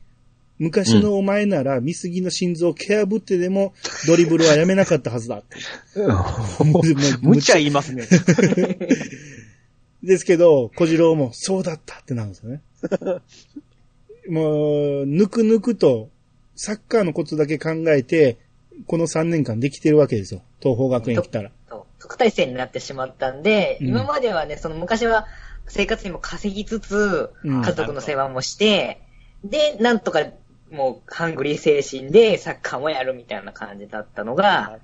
昔のお前なら、見杉の心臓を蹴破ってでも、ドリブルはやめなかったはずだって。無茶言いますね。ですけど、小次郎も、そうだったってなるんですよね。もう、ぬくぬくと、サッカーのことだけ考えて、この3年間できてるわけですよ。東方学園来たら。そう特待生になってしまったんで、うん今まではね、その昔は生活にも稼ぎつつ、うん家族の世話もして、で、なんとかもうハングリー精神でサッカーもやるみたいな感じだったのが。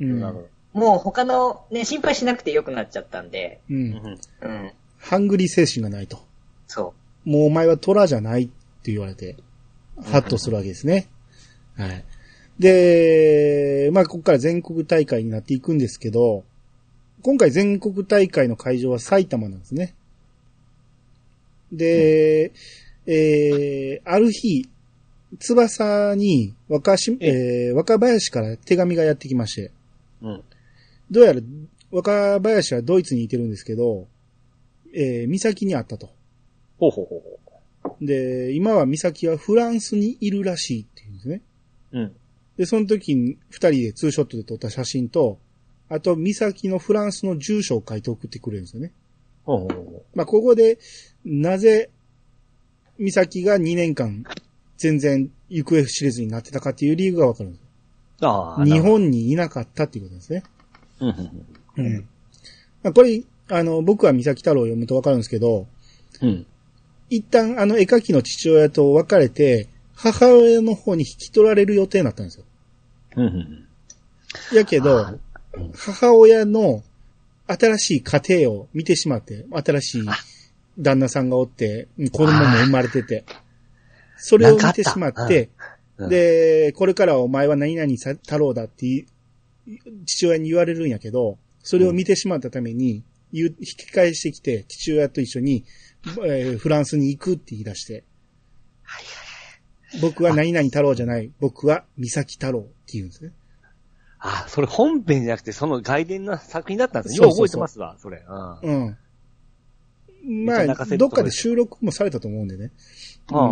もう他のね、心配しなくてよくなっちゃったんで、うん。うん。うん。ハングリー精神がないと。そもうお前は虎じゃないって言われて、ハッとするわけですね。はい。で、まあ、ここから全国大会になっていくんですけど、今回全国大会の会場は埼玉なんですね。で、えー、ある日、翼に若し、えー、若林から手紙がやってきまして、うん。どうやら若林はドイツにいてるんですけど、えー、岬にあったと。ほうほうほうほで、今は美咲はフランスにいるらしいっていうんですね。う。うん。で、その時に二人でツーショットで撮った写真と、あと美咲のフランスの住所を書いて送ってくれるんですよね。ほうほうほまあ、ここで、なぜ、美咲が2年間、全然行方知れずになってたかっていう理由がわかるんです。う。ああ。日本にいなかったっていうことですね。うんうんうん。まあ、これ、あの、僕は美咲太郎を読むとわかるんですけど、うん。うん。一旦あの絵描きの父親と別れて、母親の方に引き取られる予定になったんですよ。うんうんやけどあ、母親の新しい家庭を見てしまって、新しい旦那さんがおって、子供も生まれてて、それを見てしまって、うん、で、これからはお前は何々さ太郎だってい父親に言われるんやけど、それを見てしまったために、引き返してきて、父親と一緒に、えーフランスに行くって言い出して、僕は何々太郎じゃない、僕は三崎太郎って言うんですね。あ、それ本編じゃなくて、その外伝の作品だったんですね。よう覚えてますわ、それ。うん。うん。まあ、どっかで収録もされたと思うんでね。ああ。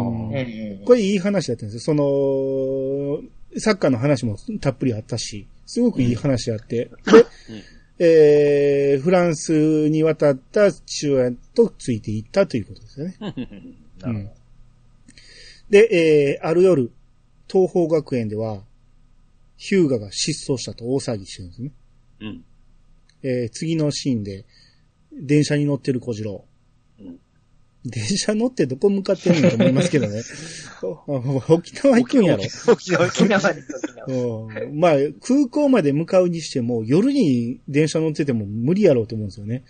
これいい話だったんですよ。その、サッカーの話もたっぷりあったし、すごくいい話あって、で、えー、フランスに渡った父親とついていったということですよね。なうん。で、えー、ある夜、東邦学園では、ヒューガが失踪したと大騒ぎしてるんですね。ど。うん。えー、次のシーンで、電車に乗ってる小次郎。うん電車乗ってどこ向かってんのと思いますけどね。お沖縄行くんやろ。沖縄沖縄です、沖縄。うんまあ、空港まで向かうにしても、夜に電車乗ってても無理やろうと思うんですよね。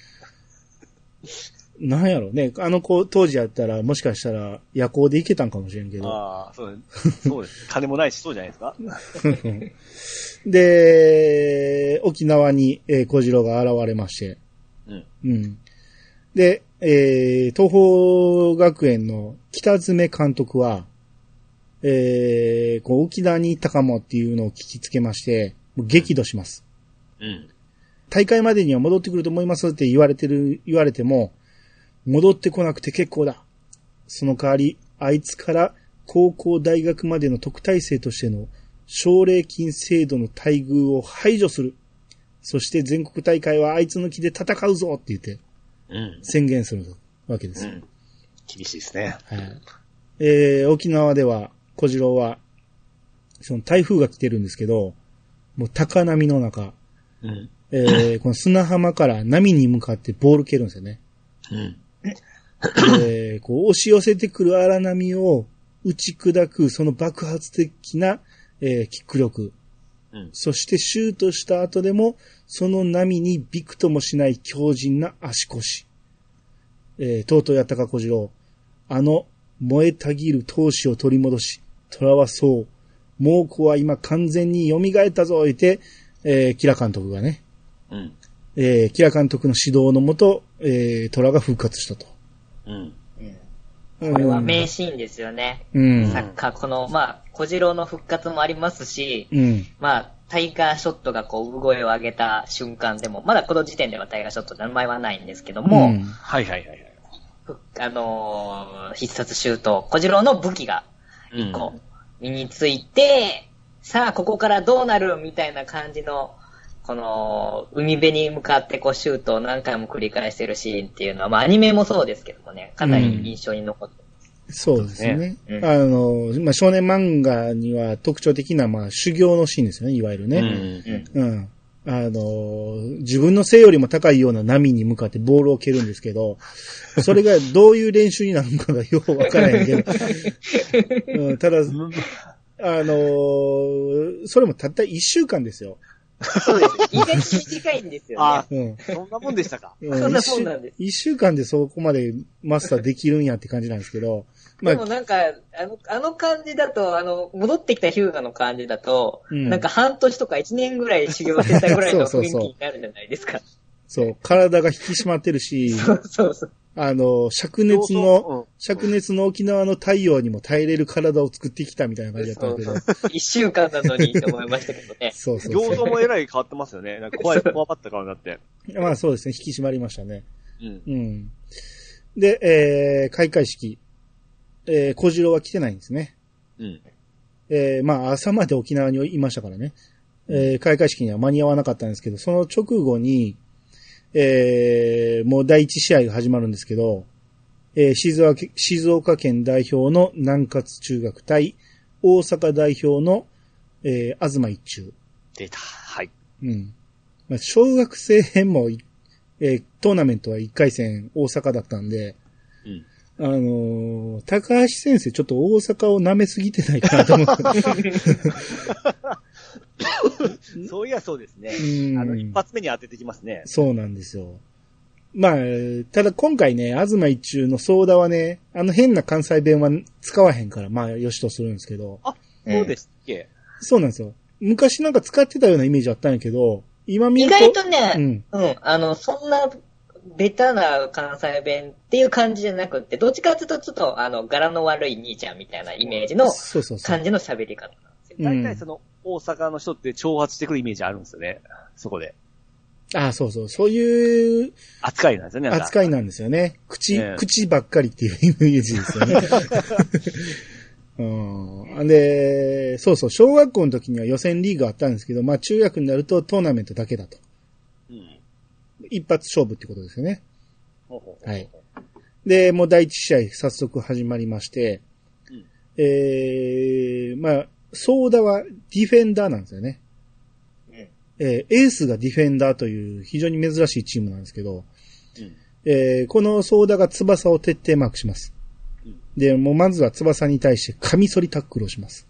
なんやろうね。あの子、当時やったら、もしかしたら夜行で行けたんかもしれんけど。ああ、そうです。そうです。金もないし、そうじゃないですか。で、沖縄に、えー小次郎が現れまして。うん。うん。で、えー、東方学園の北爪監督は、えー、こう沖縄に行ったかもっていうのを聞きつけまして、激怒します。うん。大会までには戻ってくると思いますって言われてる、言われても、戻ってこなくて結構だ。その代わり、あいつから高校大学までの特待生としての奨励金制度の待遇を排除する。そして全国大会はあいつの気で戦うぞって言ってうん。宣言するわけですよ。うん。厳しいですね。はい。えー、沖縄では小次郎は、その台風が来てるんですけど、もう高波の中、うん。えー、この砂浜から波に向かってボール蹴るんですよね。うん。えーこう押し寄せてくる荒波を打ち砕くその爆発的な、えーキック力。うん。そしてシュートした後でも、その波にびくともしない強靭な足腰。えー、とうとうやったか小次郎。あの、燃えたぎる闘志を取り戻し、虎はそう。猛虎は今完全に蘇ったぞ、言って、えー、キラ監督がね、うん。えー、キラ監督の指導のもと、えー、虎が復活したと。うん。うんこれは名シーンですよね。うん。サッカー、この、まあ、小次郎の復活もありますし、うん。まあ、タイガーショットがこう、産声を上げた瞬間でも、まだこの時点ではタイガーショットの名前はないんですけども、うんはいはいはいはい。ふあのー必殺シュート、小次郎の武器が、うんこう、身について、さあ、ここからどうなるみたいな感じの、この、海辺に向かってこう、シュートを何回も繰り返してるシーンっていうのは、まあ、アニメもそうですけどもね、かなり印象に残ってそうですね。ねうんあの、まあ、少年漫画には特徴的な、まあ、修行のシーンですよね、いわゆるね。うん。うん。うん。あの、自分の背よりも高いような波に向かってボールを蹴るんですけど、それがどういう練習になるのかがよくわからないけど、うん、ただ、あの、それもたった一週間ですよ。そうです。意外と短いんですよねあ。うん。そんなもんでしたか？うんそんなもんなんです一週間でそこまでマスターできるんやって感じなんですけど、まあでも、なんか、あの、あの感じだと、あの、戻ってきたヒューガの感じだと、うんなんか半年とか一年ぐらい修行してたぐらいの雰囲気そうそうそうになるんじゃないですか。そう、体が引き締まってるし、そうそうそう。あの、灼熱の、灼熱の沖縄の太陽にも耐えれる体を作ってきたみたいな感じだったんだけど。一週間なのにと思いましたけどね。そうそううん。そ行動もえらい変わってますよね。なんか怖い、怖かった顔になって。う。まあそうですね、引き締まりましたね。うん。うん。で、えー、開会式。えー、小次郎は来てないんですね。うん。えー、まあ朝まで沖縄にいましたからね。えー、開会式には間に合わなかったんですけど、その直後に、えー、もう第一試合が始まるんですけど、えー静岡県、静岡県代表の南葛中学対大阪代表の、えー、東一中。出た。はい。うん。まあ、小学生編もい、えートーナメントは1回戦大阪だったんで、うん。あのー高橋先生ちょっと大阪を舐めすぎてないかなと思って。そういやそうですね。うんあの、一発目に当ててきますね。そうなんですよ。まあ、ただ今回ね、東一中のソーダはね、あの変な関西弁は使わへんから、まあ、よしとするんですけど、そうですっけ。そうなんですよ。昔なんか使ってたようなイメージあったんやけど、今見意ると。外とね、うん。うん、あの、そんな、ベタな関西弁っていう感じじゃなくって、どっちかっていうとちょっと、あの、柄の悪い兄ちゃんみたいなイメージのそうそうそう。感じの喋り方なんですよ。うん大体その、大阪の人って挑発してくるイメージあるんですよね。そこで。ああ、そうそう。そういう扱いなんですよね。扱いなんですよね。口、ええ口ばっかりっていうイメージですよね。うん。で、そうそう、小学校の時には予選リーグあったんですけど、まあ中学になるとトーナメントだけだと。うん。一発勝負ってことですよね。ほうほうほうはい。で、もう第一試合早速始まりまして、うんえー、まあ、ソーダはディフェンダーなんですよね。うんえーエースがディフェンダーという非常に珍しいチームなんですけど、うんえーこのソーダが翼を徹底マークします。うんで、もうまずは翼に対してカミソリタックルをします。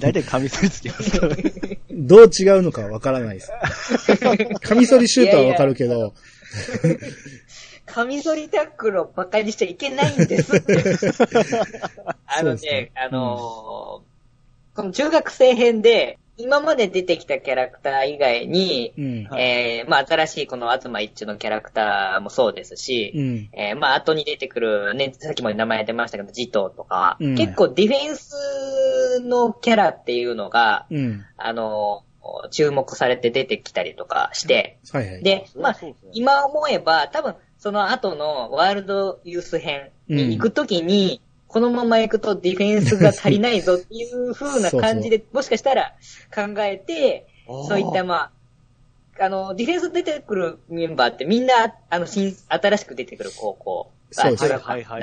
大体カミソリつけますからね。どう違うのかはわからないです。カミソリシュートはわかるけど、カミソリタックルをバカにしちゃいけないんです。あのねね、あのーこの中学生編で、今まで出てきたキャラクター以外に、うん。えー、まあ新しいこの東一中のキャラクターもそうですし、うん。えー、まあ後に出てくる、ね、さっきも名前出ましたけど、ジトーとか、うん結構ディフェンスのキャラっていうのが、うん。あのー注目されて出てきたりとかして、はいはい。で、まあ今思えば、多分、その後のワールドユース編に行くときに、このまま行くとディフェンスが足りないぞっていう風な感じで、もしかしたら考えて、そういった、まあ、あの、ディフェンス出てくるメンバーってみんな、あの、新、新しく出てくる高校、そうですねはいはい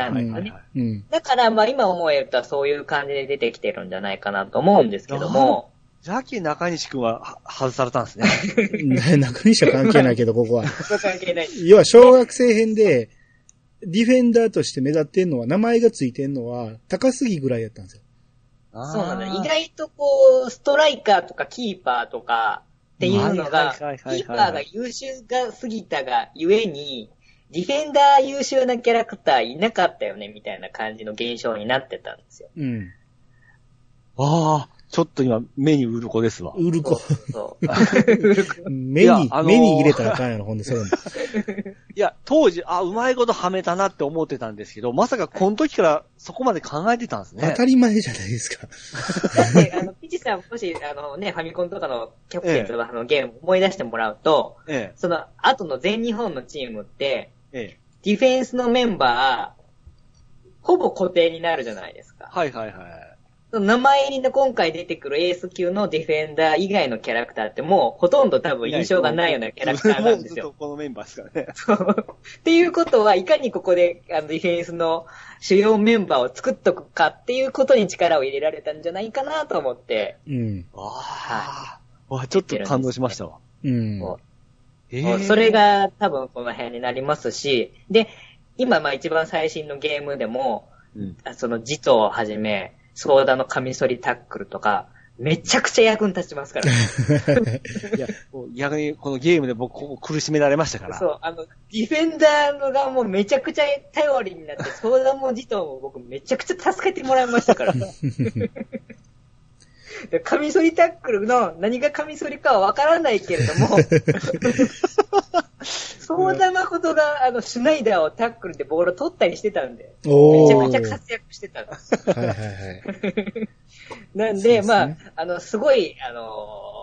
は。い。うん。だから、まあ今思えばそういう感じで出てきてるんじゃないかなと思うんですけども、ジャッキー中西くんはは外されたんですね。中西は関係ないけど、ここは。関係ない。要は小学生編で、ディフェンダーとして目立ってんのは、名前がついてんのは、高杉ぐらいやったんですよ。そうなんだ。意外とこう、ストライカーとかキーパーとかっていうのが、キーパーが優秀が過ぎたがゆえに、ディフェンダー優秀なキャラクターいなかったよね、みたいな感じの現象になってたんですよ。うん。ああ、ちょっと今、目にうるこですわ。ウルコ。そう。目に、あのー目に入れたらあかんやろ、ほんで、それも。いや、当時、あ、うまいことはめたなって思ってたんですけど、まさかこの時からそこまで考えてたんですね。当たり前じゃないですか。だって、あの、ピチさんもし、あのね、ファミコンとかのキャプテンとかのゲーム思い出してもらうと、えその後の全日本のチームって、え、ええ。ディフェンスのメンバー、ほぼ固定になるじゃないですか。はいはいはい。その名前入りの今回出てくるエース級のディフェンダー以外のキャラクターってもうほとんど多分印象がないようなキャラクターなんですもうずっとよ。このメンバーですからね。そうっていうことは、いかにここであのディフェンスの主要メンバーを作っとくかっていうことに力を入れられたんじゃないかなと思って、うん。ああ、わちょっと感動しましたわ。うん。もえうそれ、が多分この辺になりますし、で、今まあ一番最新のゲームでも、うん。あその実をはじめ、ソーダのカミソリタックルとか、めちゃくちゃ役に立ちますから。いや、逆にこのゲームで僕ここ苦しめられましたから。そう、あの、ディフェンダーのがもうめちゃくちゃ頼りになって、ソーダもジトも僕めちゃくちゃ助けてもらいましたから。でカミソリタックルの何がカミソリかはわからないけれども、ソーダ誠があの、シュナイダーをタックルでボールを取ったりしてたんで、めちゃくちゃ活躍してたんです。はいはいはい。なんで、ですねまあ、あの、すごい、あのー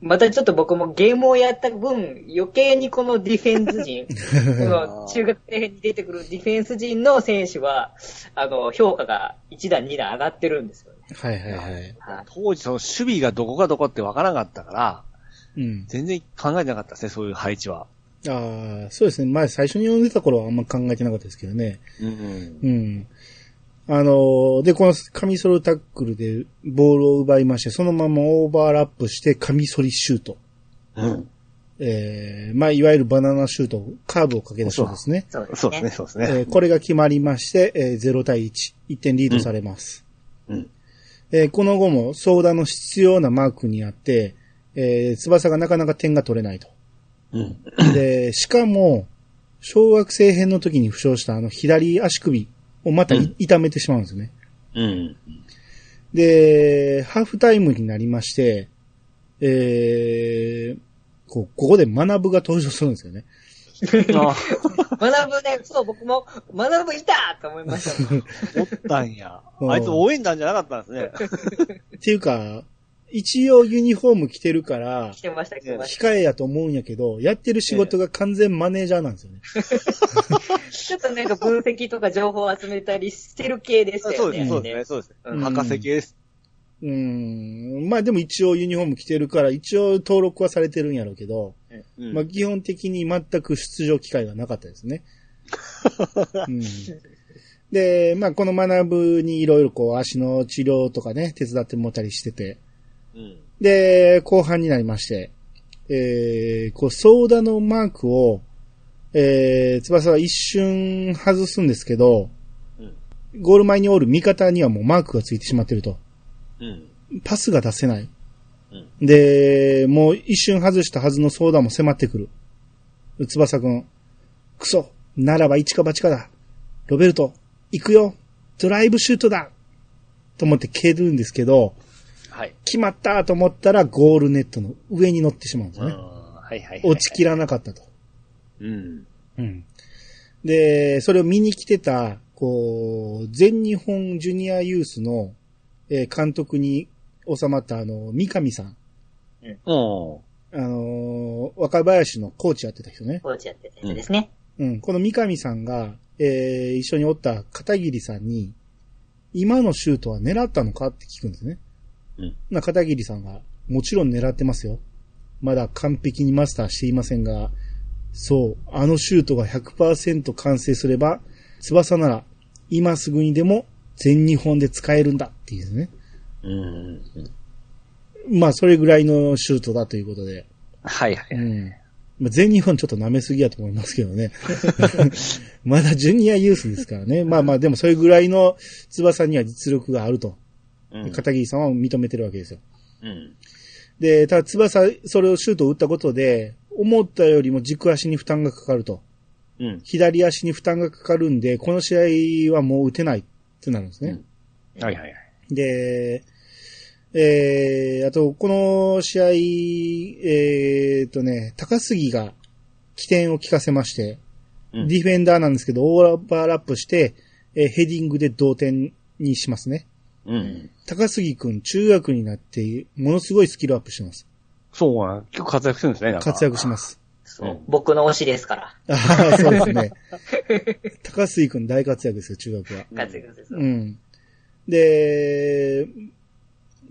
またちょっと僕もゲームをやった分、余計にこのディフェンス陣、この中学生編に出てくるディフェンス陣の選手は、あの、評価が1段、2段上がってるんですよね。はいはいはい。はい当時その守備がどこかどこってわからなかったから、うん。全然考えてなかったですね、そういう配置は。ああ、そうですね。前最初に読んでた頃はあんま考えてなかったですけどね。うん。うん。あのーで、このカミソリタックルでボールを奪いまして、そのままオーバーラップしてカミソリシュート。うん。えー、まあ、いわゆるバナナシュート、カーブをかけたシュートですね。そうですね。そうですね、そうですね。えーこれが決まりまして、えー0対1、1点リードされます。うん。えーこの後も、ソーダの必要なマークにあって、えー翼がなかなか点が取れないと。うん。で、しかも、小学生編の時に負傷したあの左足首をまたい、うん痛めてしまうんですよね。うん。で、ハーフタイムになりまして、えー、こう、ここで学ぶが登場するんですよね。あ 学ぶね、そう、僕も、学ぶいたと思いましたもん。おったんや。うんあいつ応援団じゃなかったんですね。っていうか、一応ユニフォーム着てるから来、てました、来てまし控えやと思うんやけど、やってる仕事が完全マネージャーなんですよね。た。ちょっとなんか分析とか情報を集めたりしてる系ですよね。そうですね、そうですね、そうですうんね。博士系です。うーん。まあでも一応ユニフォーム着てるから、一応登録はされてるんやろうけど、うんまあ基本的に全く出場機会がなかったですね。うん、で、まあこの学ぶにいろいろこう足の治療とかね、手伝ってもたりしてて、うん。で、後半になりまして、えー、こう、ソーダのマークを、えー、翼は一瞬外すんですけど、うん。ゴール前におる味方にはもうマークがついてしまってると。うん。パスが出せない。うん。で、もう一瞬外したはずのソーダも迫ってくる。翼くん、クソ、ならば一か八かだ。ロベルト、行くよ。ドライブシュートだ。と思って蹴るんですけど、はい。決まったと思ったらゴールネットの上に乗ってしまうんですうん。よね。はいはい。落ちきらなかったと。うん。うん。で、それを見に来てた、こう、全日本ジュニアユースの、えー監督に収まったあの、三上さん。うん。あのー若林のコーチやってた人ね。コーチやってた人ですね。うん。この三上さんが、えー一緒におった片桐さんに、今のシュートは狙ったのかって聞くんですね。うん。な、片桐さんが、もちろん狙ってますよ。まだ完璧にマスターしていませんが、そう、あのシュートが100%完成すれば、翼なら、今すぐにでも全日本で使えるんだっていうね。うん。まあ、それぐらいのシュートだということで。はいはい。うん。まあ、全日本ちょっと舐めすぎやと思いますけどね。まだジュニアユースですからね。まあまあ、でもそれぐらいの翼には実力があると。うん。片桐さんは認めてるわけですよ。うん。で、ただ翼、それをシュートを打ったことで、思ったよりも軸足に負担がかかると。うん。左足に負担がかかるんで、この試合はもう打てないってなるんですね。はいはいはい。で、えー、あと、この試合、えーっとね、高杉が起点を効かせまして、うんディフェンダーなんですけど、オーバーラップして、えーヘディングで同点にしますね。うん。高杉くん、中学になって、ものすごいスキルアップしてます。そうな。結構活躍するんですね、なんか活躍します。そううん僕の推しですから。ああ、そうですね。高杉くん大活躍ですよ、中学は。活躍です。うん。で、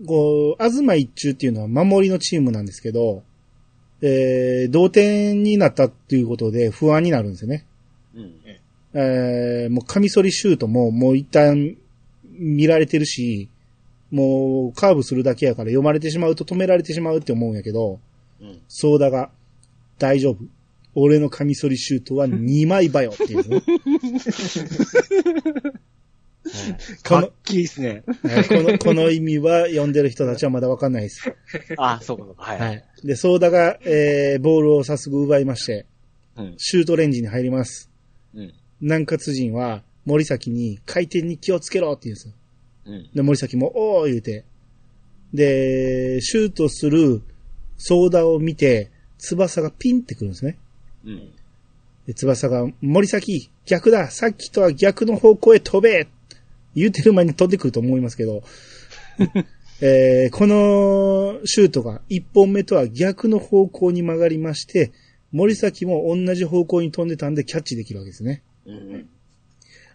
こう、東一中っていうのは守りのチームなんですけど、えー、同点になったっていうことで不安になるんですよね。うん。えー、もうカミソリシュートももう一旦見られてるし、もうカーブするだけやから読まれてしまうと止められてしまうって思うんやけど、うん。ソーダが大丈夫。俺のカミソリシュートは2枚刃よっていうね。このかっきりですね。はいこの、この意味は読んでる人たちはまだわかんないです。あ、そうかそうか。はい。はい。で、ソーダが、えー、ボールを早速奪いまして、うん。シュートレンジに入ります。うん。南葛人は、森崎に回転に気をつけろって言うんですよ。うん。で、森崎も、おー言うて。で、シュートするソーダを見て、翼がピンってくるんですね。うん。で、翼が、森崎、逆ださっきとは逆の方向へ飛べ言うてる間に飛んでくると思いますけど、えーこのシュートが1本目とは逆の方向に曲がりまして、森崎も同じ方向に飛んでたんでキャッチできるわけですね。うん。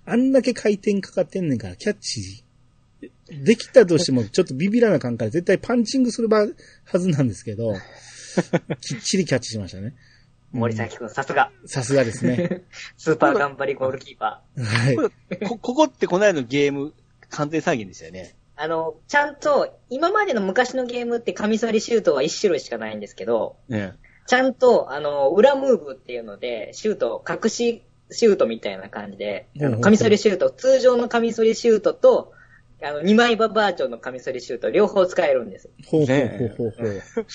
あんだけ回転かかってんねんから、キャッチ、できたとしても ちょっとビビらな感から絶対パンチングするはずなんですけど、きっちりキャッチしましたね。森崎くん、さすが。さすがですね。スーパー頑張りゴールキーパー。はい。こ、ここってこの間のゲーム、完全再現でしたよね。あの、ちゃんと、今までの昔のゲームってカミソリシュートは1種類しかないんですけど、ねちゃんと、あの、裏ムーブっていうので、シュート、隠しシュートみたいな感じで、カミソリシュート、通常のカミソリシュートと、あの、2枚刃バージョンのカミソリシュート、両方使えるんです。ほうほうほうほうほう。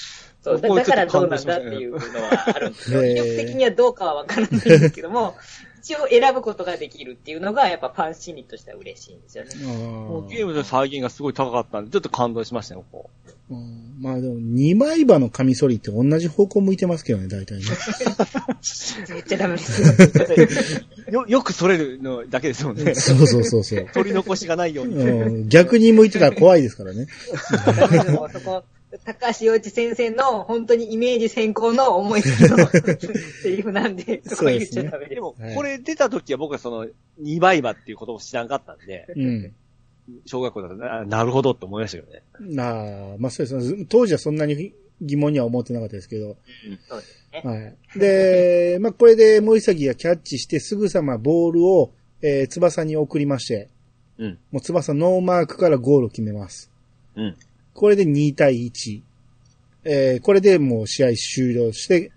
そう、だからどうなんだっていうのはあるんですよ。へー威力的にはどうかはわからないんですけども、一応選ぶことができるっていうのが、やっぱファン心理としては嬉しいんですよね。もうあゲームの再現がすごい高かったんで、ちょっと感動しましたよ、ここ。ーうんまあでも、二枚刃のカミソリって同じ方向向いてますけどね、大体ね。言っちゃダメですよ。よ、よくそれるのだけですもんね。そうそうそうそう。取り残しがないように。うん逆に向いてたら怖いですからね。高橋洋一先生の本当にイメージ先行の思いつきの セリフなんで、そこは言っちゃダメです。でもはい、これ出た時は僕はその、2倍馬っていうことを知らんかったんで、うん。小学校だとななるほどって思いましたけどね。なあ、まあそうですね。当時はそんなに疑問には思ってなかったですけど。そうですね。はい。で、まあこれで森崎がキャッチしてすぐさまボールを、えー、翼に送りまして、うん。もう翼ノーマークからゴールを決めます。うん。これで2対1。えー、これでもう試合終了して、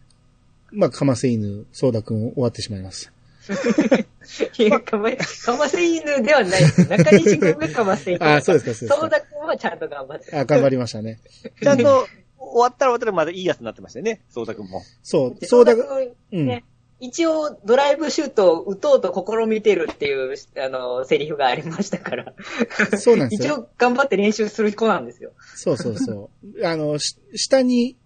まあ、かませ犬、ソーダくん終わってしまいます。いや、かま、かませ犬ではないです。中西君がかませ犬。あそうですかそうですかそうだ君はちゃんと頑張って。あ、頑張りましたね。ちゃんと、終わったら終わったらまだいいやつになってましたよね、そうたくんも。そう、でソーダが、君うんね、一応ドライブシュートを打とうと試みてるっていう、あの、セリフがありましたから。そうなんですよ一応頑張って練習する子なんですよ。そうそうそう。あの、し下に、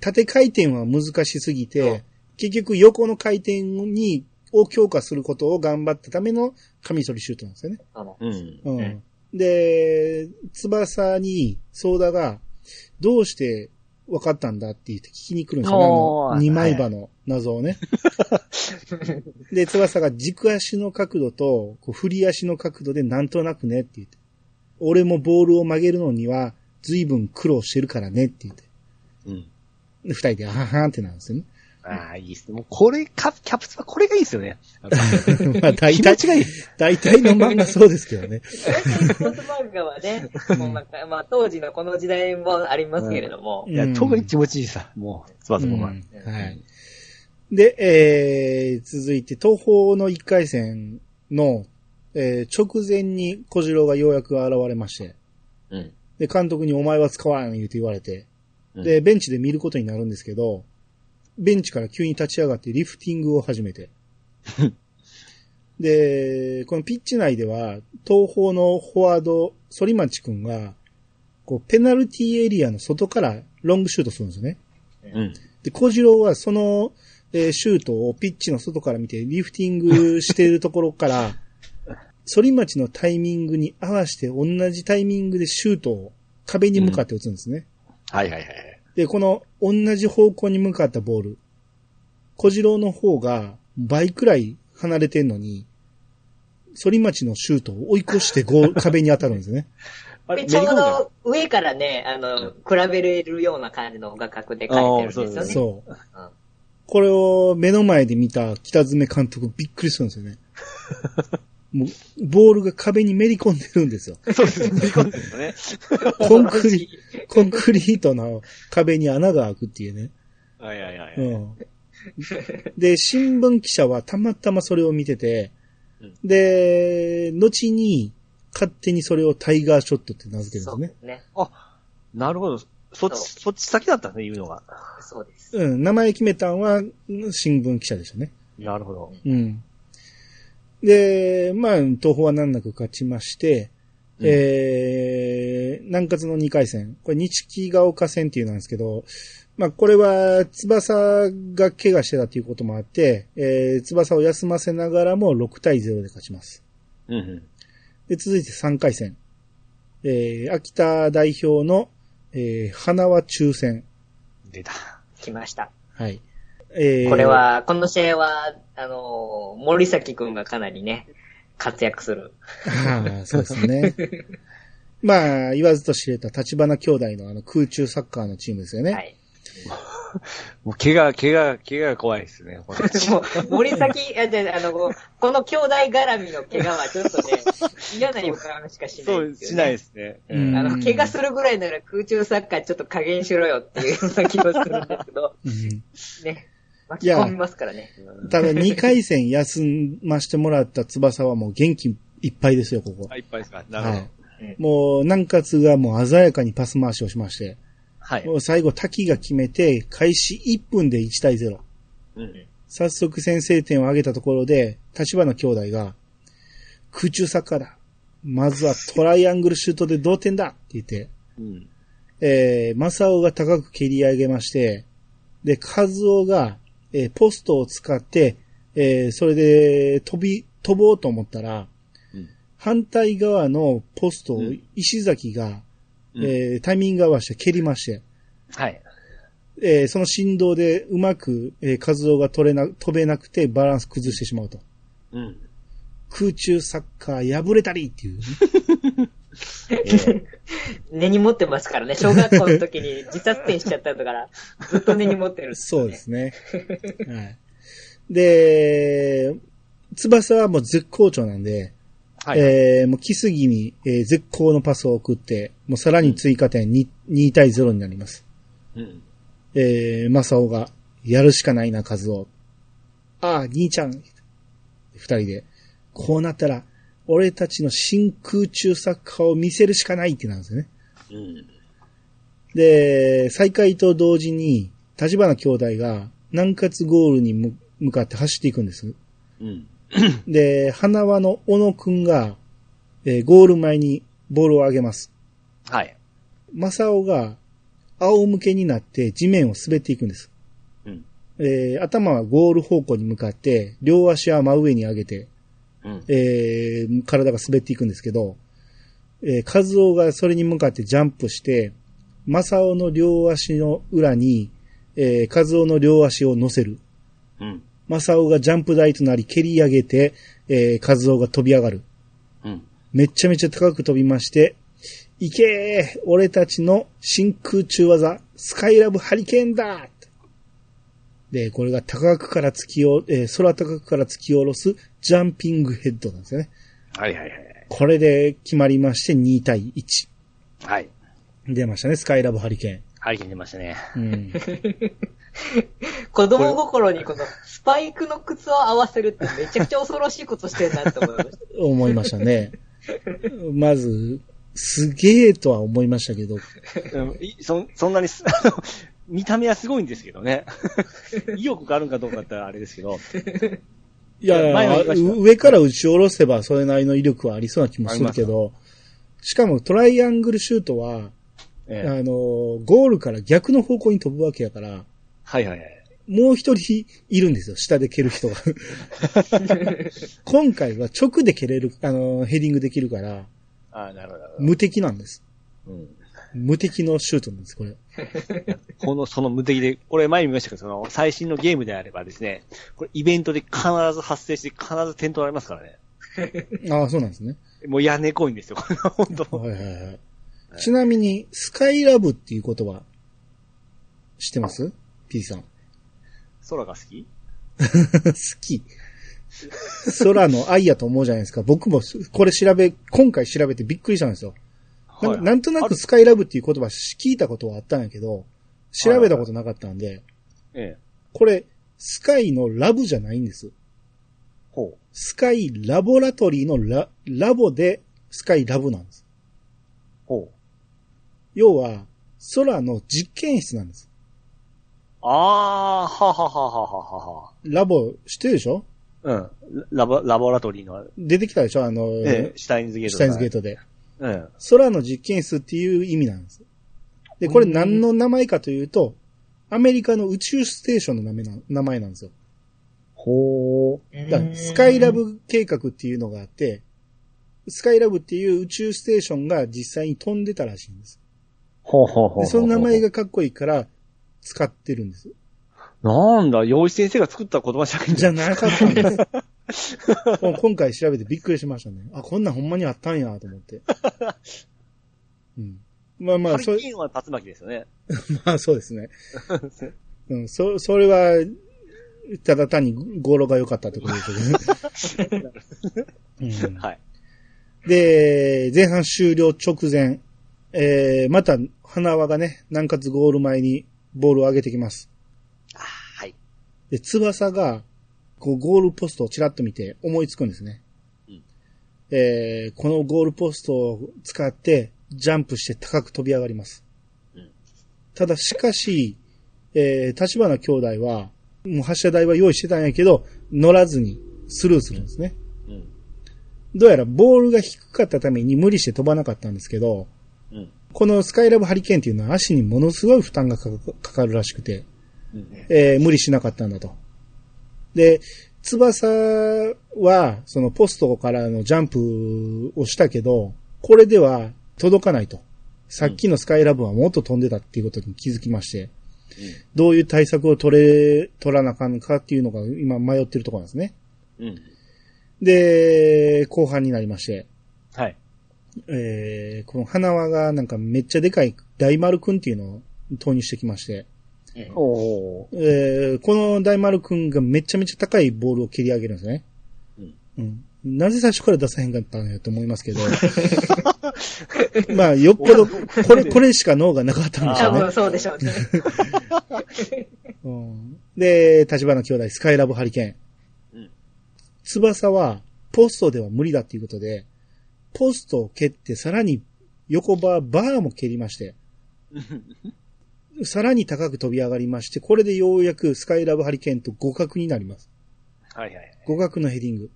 縦回転は難しすぎて、結局横の回転に、を強化することを頑張ったためのカミソリシュートなんですよね。あの、うん。うん。うんで、翼に、ソーダが、どうして分かったんだって言って聞きに来るんですよね。あの二枚刃の謎をね。で、翼が軸足の角度と、こう振り足の角度でなんとなくねって言って。俺もボールを曲げるのには、随分苦労してるからねって言って。うん。で二人で、あははんってなるんですよね。ああ、いいっすね。もうこれ、キャキャプツはこれがいいっすよね。まあ大体気持ち、がいい。大体の漫画そうですけどね。スポーツ漫画はね、もうなんか、まあ当時のこの時代もありますけれども、いや、うん特に気持ちいいさ、もう、つばうんつばは。はい。で、えー、続いて東方の1回戦の、えー直前に小次郎がようやく現れまして、うん。で、監督にお前は使わん言うて言われて、うんで、ベンチで見ることになるんですけど、ベンチから急に立ち上がってリフティングを始めて。で、このピッチ内では、東方のフォワード、反町くんが、こう、ペナルティエリアの外からロングシュートするんですよね。うん。で、小次郎はその、えーシュートをピッチの外から見て、リフティングしているところから、反町のタイミングに合わせて同じタイミングでシュートを壁に向かって打つんですね。はいはいはい。で、この同じ方向に向かったボール、小次郎の方が倍くらい離れてんのに、反町のシュートを追い越してゴール 壁に当たるんですよね。あれ、でちょうど上からね、あの、比べれるような感じの画角で描いてるんですよね。そう。うんこれを目の前で見た北爪監督びっくりするんですよね。もう、ボールが壁にめり込んでるんですよ。そうです。めり込んでるね。コンクリ、コンクリートの壁に穴が開くっていうね。はいはいはい。うん。で、新聞記者はたまたまそれを見ててうん、で、後に勝手にそれをタイガーショットって名付けるんですね。ね。なるほど。そっち、そっち先だったんですね、言うのが。そうです。うん、名前決めたんは新聞記者でしたね。なるほど。うん。で、まあ、東宝は難なく勝ちまして、うんえー、南葛の2回戦。これ、日木が丘戦っていうなんですけど、まあ、これは、翼が怪我してたということもあって、えー、翼を休ませながらも6対0で勝ちます。うんうん。で、続いて3回戦。えー、秋田代表の、えー、花輪抽選。出た。来ました。はい。えーこれ、は、この試合は、あの、森崎くんがかなりね、活躍する。そうですね。まあ、言わずと知れた立花兄弟のあの空中サッカーのチームですよね。はい。もう、怪我、怪我、怪我が怖いですね。もう、森崎、あ、の、この兄弟絡みの怪我はちょっとね、嫌な予感しかしなそ、いうですよね。しないですね。ううんん。あの、怪我するぐらいなら空中サッカーちょっと加減しろよっていうような気もするんですけど、うんね。巻き込みますからね。ただ2回戦休ましてもらった翼はもう元気いっぱいですよ、ここ。あ、いっぱいですか。なるほどはい。。もう、南葛がもう鮮やかにパス回しをしまして、はい。もう最後滝が決めて、開始1分で1対0。うん。早速先制点を挙げたところで、立花兄弟が、空中サッカーだ。まずはトライアングルシュートで同点だって言って、うん。えー、マサオが高く蹴り上げまして、で、カズオが、えーポストを使って、えーそれで飛び、飛ぼうと思ったら、うん反対側のポストをうん石崎が、うんえータイミング合わせて蹴りまして、はい。えーその振動でうまく、えー、カズオが取れな、飛べなくてバランス崩してしまうと。うん。空中サッカー破れたりっていうね、根に持ってますからね。小学校の時に自殺点しちゃったんだから、ずっと根に持ってる、そうで。すね。はい。で、翼はもう絶好調なんで、はい。えーもう来すぎに、えー絶好のパスを送って、もうさらに追加点 2, 2対0になります。うん。えー、マサオが、やるしかないな、カズオ。ああ、兄ちゃん。二人で、こうなったら、俺たちの真空中サッカーを見せるしかないってなんですよね。うん。で、再開と同時に、立花兄弟が南葛ゴールに向向かって走っていくんです。うん。で、花輪の小野くんが、えーゴール前にボールを上げます。はい。正雄が仰向けになって地面を滑っていくんです。うん。えー頭はゴール方向に向かって、両足は真上に上げて、うん。えー体が滑っていくんですけど、えー、和夫がそれに向かってジャンプして、正雄の両足の裏に、えー、和夫の両足を乗せる。うん。正雄がジャンプ台となり蹴り上げて、えー、和夫が飛び上がる。うん。めっちゃめちゃ高く飛びまして、いけー俺たちの真空中技、スカイラブハリケーンだで、これが高くから突きお、えー空高くから突き下ろすジャンピングヘッドなんですよね。はいはいはい。これで決まりまして2対1。はい。出ましたね、スカイラブハリケはい、出ましたね。ーン。うん。子供心にこのスパイクの靴を合わせるってめちゃくちゃ恐ろしいことしてるなって思いました。思いましたね。まず、すげえとは思いましたけど、そそんなにす、あの、見た目はすごいんですけどね。意欲があるんかどうかってあれですけど。いやいました上から打ち下ろせばそれなりの威力はありそうな気もするけど、しかもトライアングルシュートは、ええあの、ゴールから逆の方向に飛ぶわけやから、はいはいはい。もう一人いるんですよ、下で蹴る人が。今回は直で蹴れる、あの、ヘディングできるから、ああ、なるほど無敵なんです。ど。うん。無敵のシュートなんです、これ。この、その無敵で、これ前に見ましたけど、その、最新のゲームであればですね、これイベントで必ず発生して必ず点取られますからね。ああ、そうなんですね。もう屋根こいんですよ、これは本当。はいはいはい。ちなみに、スカイラブっていう言葉、知ってます ?P さん。空が好き？好き。空の愛やと思うじゃないですか。僕もこれ調べ、今回調べてびっくりしたんですよ。なんかなんとなくスカイラブっていう言葉聞いたことはあったんやけど、調べたことなかったんで、ええ。これ、スカイのラブじゃないんです。ほう。スカイラボラトリーのラ、ラボでスカイラブなんです。ほう。要は、空の実験室なんです。ああ、ははははははは。ラボ、知ってるでしょ？うん。ラボ、ラボラトリーの、出てきたでしょ？あの、ええ、シュタインズゲート。シュタインズゲートで。うん。空の実験室っていう意味なんです。で、これ何の名前かというと、アメリカの宇宙ステーションの名前な名前なんですよ。ほだからスカイラブ計画っていうのがあって、スカイラブっていう宇宙ステーションが実際に飛んでたらしいんです。ほうほうほうその名前がかっこいいから使ってるんです。なんだ、洋一先生が作った言葉じゃないんじゃなかったんです。もう今回調べてびっくりしましたね。あ、こんなんほんまにあったんやと思って。うん。まあまあ、そハリケーンは竜巻ですよね。まあそうですね。うん、そ、それは、ただ単に語呂が良かったってことですけどね。うんはい。で、前半終了直前、えー、また、花輪がね、南葛ゴール前にボールを上げてきます。あはい。で、翼が、こう、ゴールポストをちらっと見て思いつくんですね。うんえー、このゴールポストを使って、ジャンプして高く飛び上がります。うんただ、しかし、えー、立花兄弟は、もう発射台は用意してたんやけど、乗らずにスルーするんですね。うん。どうやらボールが低かったために無理して飛ばなかったんですけど、うん。このスカイラブハリケーンっていうのは足にものすごい負担がかかるらしくて、うん。えー無理しなかったんだと。で、翼は、そのポストからのジャンプをしたけど、これでは届かないと。さっきのスカイラブはもっと飛んでたっていうことに気づきまして、どういう対策を取れ、取らなあかんかっていうのが今迷ってるところなんですね。うん。で、後半になりまして、はい。えー、この花輪がなんかめっちゃでかい大丸くんっていうのを投入してきまして、おおえーこの大丸くんがめちゃめちゃ高いボールを蹴り上げるんですね。うん。うん。なぜ最初から出さへんかったんやと思いますけど。まあ、よっぽど、これ、これしか脳がなかったんでしょ多うね分。そうでしょうね。うん、で、立花兄弟、スカイラブハリケーン。うん翼は、ポストでは無理だっていうことで、ポストを蹴って、さらに横バー、バーも蹴りまして、さらに高く飛び上がりまして、これでようやくスカイラブハリケーンと互角になります。はいはい。互角のヘディング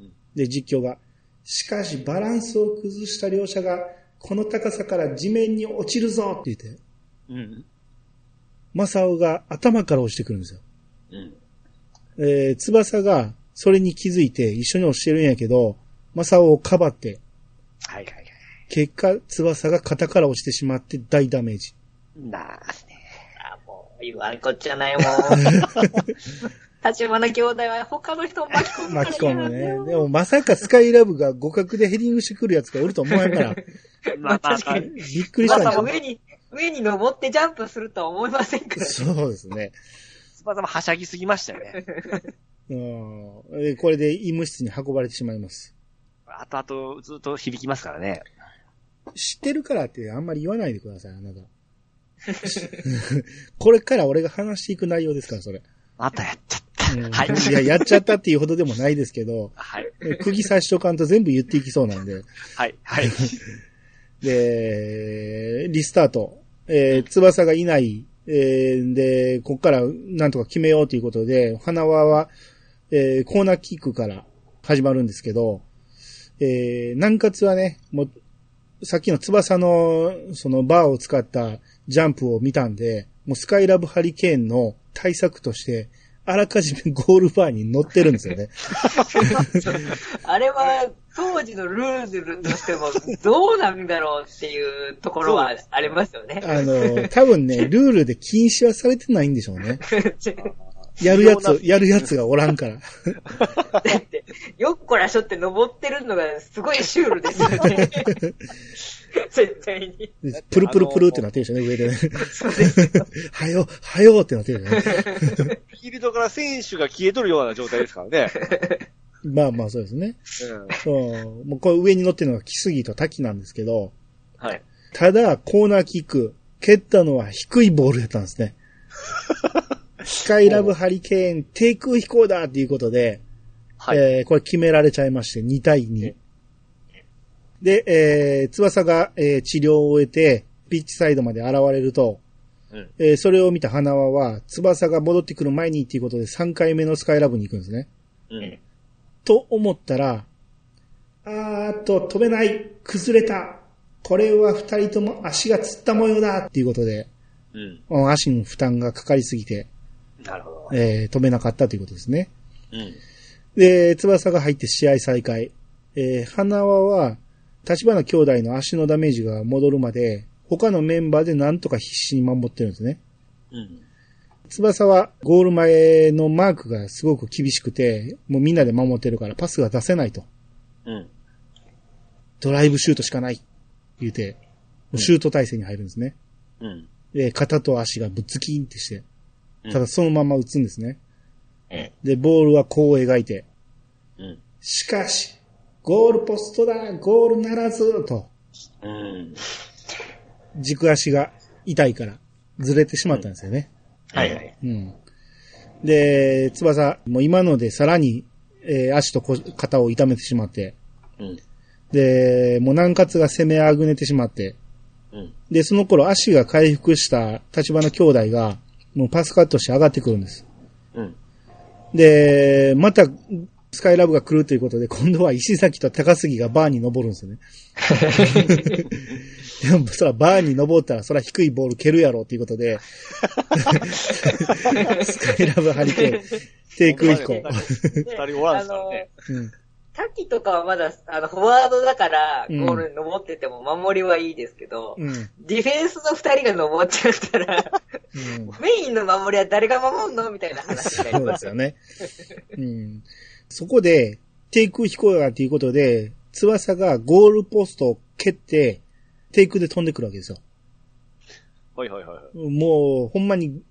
うん。で、実況が、しかしバランスを崩した両者が、この高さから地面に落ちるぞって言って、うん。マサオが頭から落ちてくるんですよ。うん。えー、翼がそれに気づいて一緒に落ちてるんやけど、マサオをかばって、はいはいはい。結果、翼が肩から落ちてしまって大ダメージ。なあすね。あもう、言わんこっちゃないもん。立花兄弟は他の人を巻き込むから巻き込むね。でもまさかスカイラブが互角でヘディングしてくるやつがおると思わんから、まあまあまあ、びっくりしたん。まさか上に、上に登ってジャンプするとは思いませんから。そうですね。翼もはしゃぎすぎましたよね。うんえーこれで医務室に運ばれてしまいます。あとあとずっと響きますからね。知ってるからってあんまり言わないでください、あなた。これから俺が話していく内容ですから、それ。またやっちゃった。うんはい。いや、やっちゃったっていうほどでもないですけど、はい。釘刺しとかんと全部言っていきそうなんで。はい。はい。で、リスタート。えー、翼がいない。えー、で、こっからなんとか決めようということで、花輪は、えー、コーナーキックから始まるんですけど、えー、南葛はね、もう、さっきの翼の、そのバーを使ったジャンプを見たんで、もうスカイラブハリケーンの対策として、あらかじめゴールバーに乗ってるんですよね。あれは、当時のルールとしても、どうなんだろうっていうところはありますよね。あの、多分ね、ルールで禁止はされてないんでしょうね。やるやつ、やるやつがおらんから。だって、よっこらしょって登ってるのがすごいシュールですよね。絶対に。でプルプルプルってなってるでしょうね、上でね。そうですよ。はよ、はよってなってるでしょうね。フィールドから選手が消えとるような状態ですからね。まあまあそうですね。うん。そう。もうこれ上に乗ってるのが木杉と滝なんですけど、はい。ただ、コーナーキック、蹴ったのは低いボールやったんですね。スカイラブハリケーン、低空飛行だっていうことで、はい。えーこれ決められちゃいまして、2対2。で、えー、翼が、えー治療を終えて、ピッチサイドまで現れると、うんえーそれを見た花輪は、翼が戻ってくる前にっていうことで3回目のスカイラブに行くんですね。うん。と思ったら、あーっと、飛べない、崩れた。これは二人とも足がつった模様だっていうことで、うん。足の負担がかかりすぎて、なるほど。えー飛べなかったということですね。うん。で、翼が入って試合再開。えー花輪は、立花兄弟の足のダメージが戻るまで、他のメンバーでなんとか必死に守ってるんですね。うん。翼はゴール前のマークがすごく厳しくて、もうみんなで守ってるからパスが出せないと。うん。ドライブシュートしかない。言うて、もうシュート体勢に入るんですね。うん。で、肩と足がぶっつきんってして、うんただそのまま打つんですね。うん。で、ボールはこう描いて、うん。しかし、ゴールポストだゴールならずと、うん。軸足が痛いから、ずれてしまったんですよね。はいはい。うん。で、翼、もう今のでさらに、えー足とこ肩を痛めてしまって、うん。で、もう南葛が攻めあぐねてしまって、うん。で、その頃足が回復した立花兄弟が、もうパスカットして上がってくるんです。うん。で、また、スカイラブが来るということで、今度は石崎と高杉がバーに登るんですよね。でも、そらバーに登ったら、そら低いボール蹴るやろっていうことで、スカイラブハリケーン、低空飛行。二人おらんすからね。うん滝とかはまだ、あの、フォワードだから、うんゴールに登ってても守りはいいですけど、うんディフェンスの二人が登っちゃったら、うんメインの守りは誰が守んのみたいな話になそうでりますすよ。よね。うん。そこで、低空飛行だっていうことで、翼がゴールポストを蹴って、低空で飛んでくるわけですよ。はいはいはい。もう、ほんまに、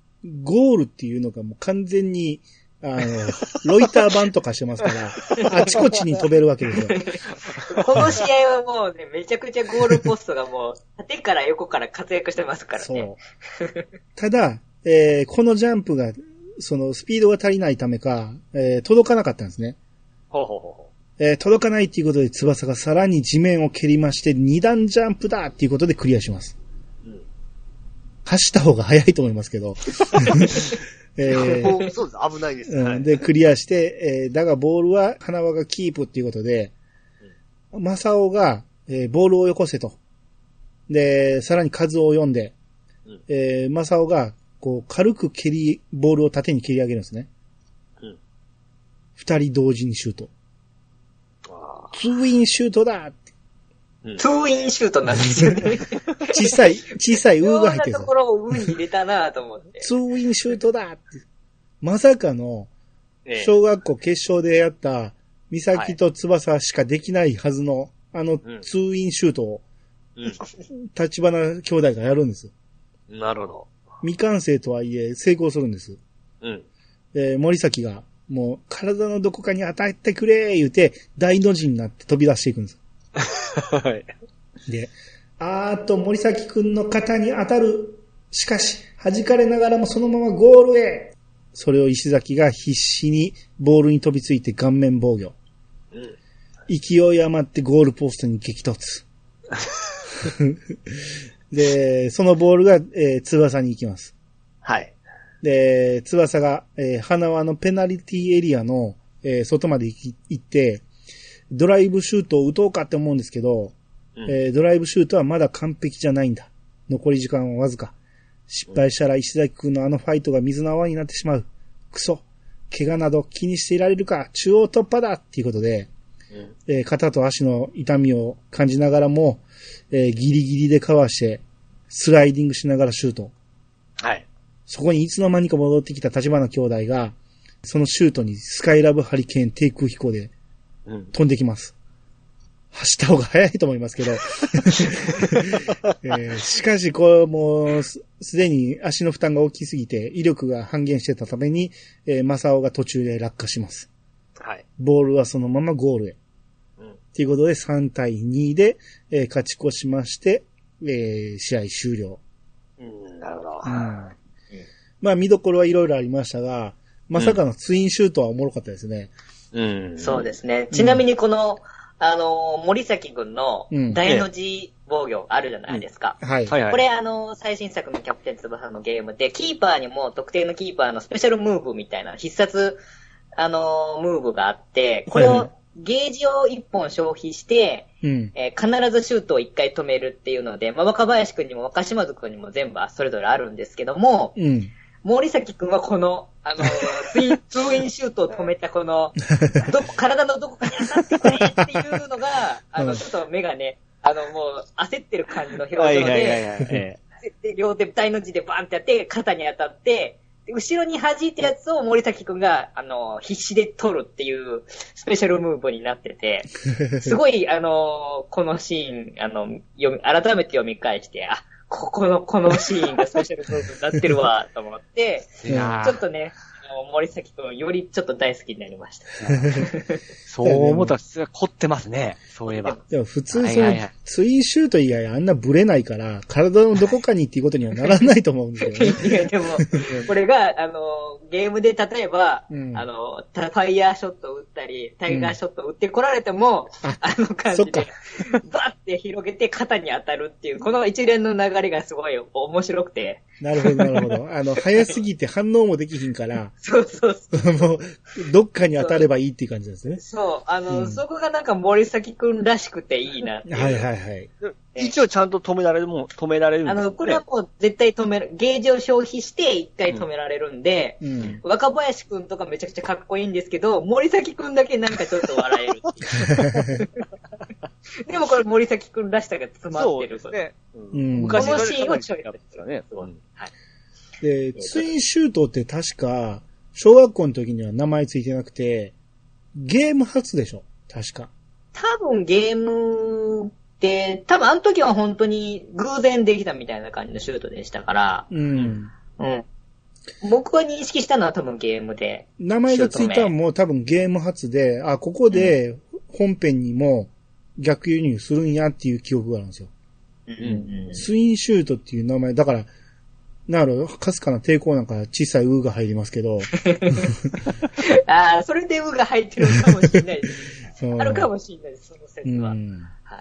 ゴールっていうのがもう完全に、あの、ロイター版とかしてますから、あちこちに飛べるわけですよ。この試合はもうね、めちゃくちゃゴールポストがもう、縦から横から活躍してますからそね。う。ただ、えーこのジャンプが、そのスピードが足りないためか、えー届かなかったんですね。ほうほうほうほえー届かないっていうことで翼がさらに地面を蹴りまして、二段ジャンプだっていうことでクリアします。う。うん。走った方が早いと思いますけど。えーそうです。危ないです。はい。うん、で、クリアして、えーだがボールは花輪がキープっていうことで、マサオが、えーボールをよこせと。で、さらに数を読んで、うんえーマサオが、こう、軽く蹴り、ボールを縦に蹴り上げるんですね。うん。二人同時にシュート。あツーインシュートだってーうんツーインシュートなんですよね。小さい、小さいウーが入ってるんですよ微妙なとこ。ろを運に入れたなと思って。ツーインシュートだって。まさかの、ええ小学校決勝でやった、岬と翼しかできないはずの、あのうんツーインシュートを、う立花兄弟がやるんです。ん。なるほど。未完成とはいえ成功するんです。うん。で、森崎が、もう、体のどこかに当たってくれ言うて、大の字になって飛び出していくんです。はい。で、あーっと森崎くんの肩に当たる。しかし、弾かれながらもそのままゴールへ。それを石崎が必死にボールに飛びついて顔面防御。うん。勢い余ってゴールポストに激突。で、そのボールが、えー翼に行きます。はい。で、翼が、えー花輪のペナルティエリアの、えー外まで行き行って、ドライブシュートを打とうかって思うんですけど、うんえードライブシュートはまだ完璧じゃないんだ。残り時間はわずか。失敗したら石崎くんのあのファイトが水の泡になってしまう。クソ。怪我など気にしていられるか中央突破だっていうことで、うん。えー肩と足の痛みを感じながらも、えーギリギリでかわして、スライディングしながらシュート。はい。そこにいつの間にか戻ってきた立花兄弟が、そのシュートにスカイラブハリケーン低空飛行でうん。飛んできます。走った方が早いと思いますけど。えーしかし、これもうす、すでに足の負担が大きすぎて、威力が半減してたために、えー、マサオが途中で落下します。はい。ボールはそのままゴールへ。うん。ということで3対2で、えー勝ち越しまして、えー試合終了。うん。なるほど。まあ見どころはいろいろありましたが、まさかのツインシュートはおもろかったですね。うん。そうですね。ちなみにこの、あの、森崎くんのうん大の字防御あるじゃないですか。はい。はいはい。これあの、最新作のキャプテン翼のゲームで、キーパーにも特定のキーパーのスペシャルムーブみたいな必殺、あの、ムーブがあって、これはいはをゲージを1本消費して、うん。えー必ずシュートを1回止めるっていうので、まあ、若林くんにも若島津くんにも全部それぞれあるんですけども、うん。森崎くんはこの、あの、ツイン、ツーインシュートを止めたこの、どこ、体のどこから当たってくれっていうのが、あの、うんちょっと目がね、あの、もう焦ってる感じの表情で、両手大の字でバンってやって、肩に当たって、で後ろに弾いたやつを森崎くんが、あの、必死で取るっていうスペシャルムーブになってて、すごい、あの、このシーン、あの、読み、改めて読み返して、あ、ここの、このシーンがスペシャルムーブになってるわ、と思って、ちょっとね、森崎くんよりちょっと大好きになりました。そう思ったら、普通は凝ってますね。そういえば。でも普通そのツインシュート以外あんなブレないから、体のどこかにっていうことにはならないと思うんですけどね。いや、でも、これが、あの、ゲームで例えば、うんあの、タファイヤーショットを打ったり、タイガーショットを打ってこられても、ああの感じで、バッて広げて肩に当たるっていう、この一連の流れがすごい面白くて、なるほど、なるほど。あの、早すぎて反応もできひんから、そうそうそう。もう、どっかに当たればいいっていう感じですね。そう、あの、うんそこがなんか森崎くんらしくていいなっていう。はいはいはい。一応ちゃんと止められるもん、止められるんですあの、これはもう絶対止める、ゲージを消費して一回止められるんで、うん。若林くんとかめちゃくちゃかっこいいんですけど、森崎くんだけなんかちょっと笑えるっていう。でもこれ森崎くんらしさが詰まってる。そうですね。うん昔このシーンをちょいやってたね。すごいうんはい。で、ツインシュートって確か、小学校の時には名前ついてなくて、ゲーム初でしょ？確か。多分ゲームって、多分あの時は本当に偶然できたみたいな感じのシュートでしたから、うん。うん。僕が認識したのは多分ゲームで。名前がついたのも多分ゲーム初で、あ、ここで本編にも逆輸入するんやっていう記憶があるんですよ。うんツインシュートっていう名前、だから、なるほど、かすかな抵抗なんか小さいウーが入りますけど、ああ、それでウが入ってるかもしれないです。あるかもしれないです、その説は。うん。はい。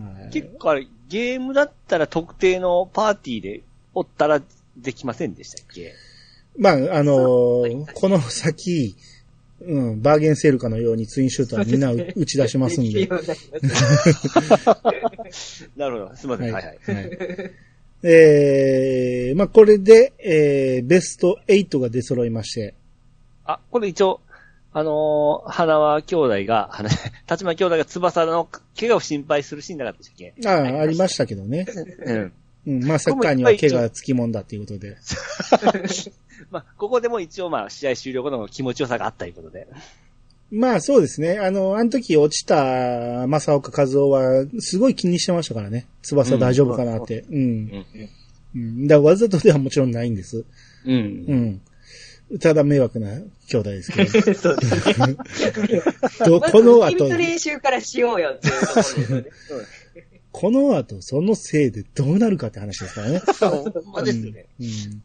はい結構あれ、ゲームだったら特定のパーティーでおったらできませんでしたっけ？まあ、あのーこの先、うん、バーゲンセールかのようにツインシュートはみんな打ち出しますんで なるほど。すみません。はいはい。はいえー、まあこれで、えー、ベスト8が出揃いまして、あ、これ一応、あのー花輪兄弟が、花立間兄弟が翼の怪我を心配するシーンなかったっけ？ああ、ありましたけどね。うん。うん、まあサッカーには怪我がつきもんだっていうことで。まあ、ここでも一応まあ、試合終了後の気持ちよさがあったということで。まあそうですね。あの、あの時落ちた正岡和夫は、すごい気にしてましたからね。翼大丈夫かなって。うん。うん。うん。だからわざとではもちろんないんです。う。うんん。ただ迷惑な兄弟ですけど。そうですね。どこの後ま練習からしようよっていうところですよね。この後そのせいでどうなるかって話ですからね。ほんまですね。うんうん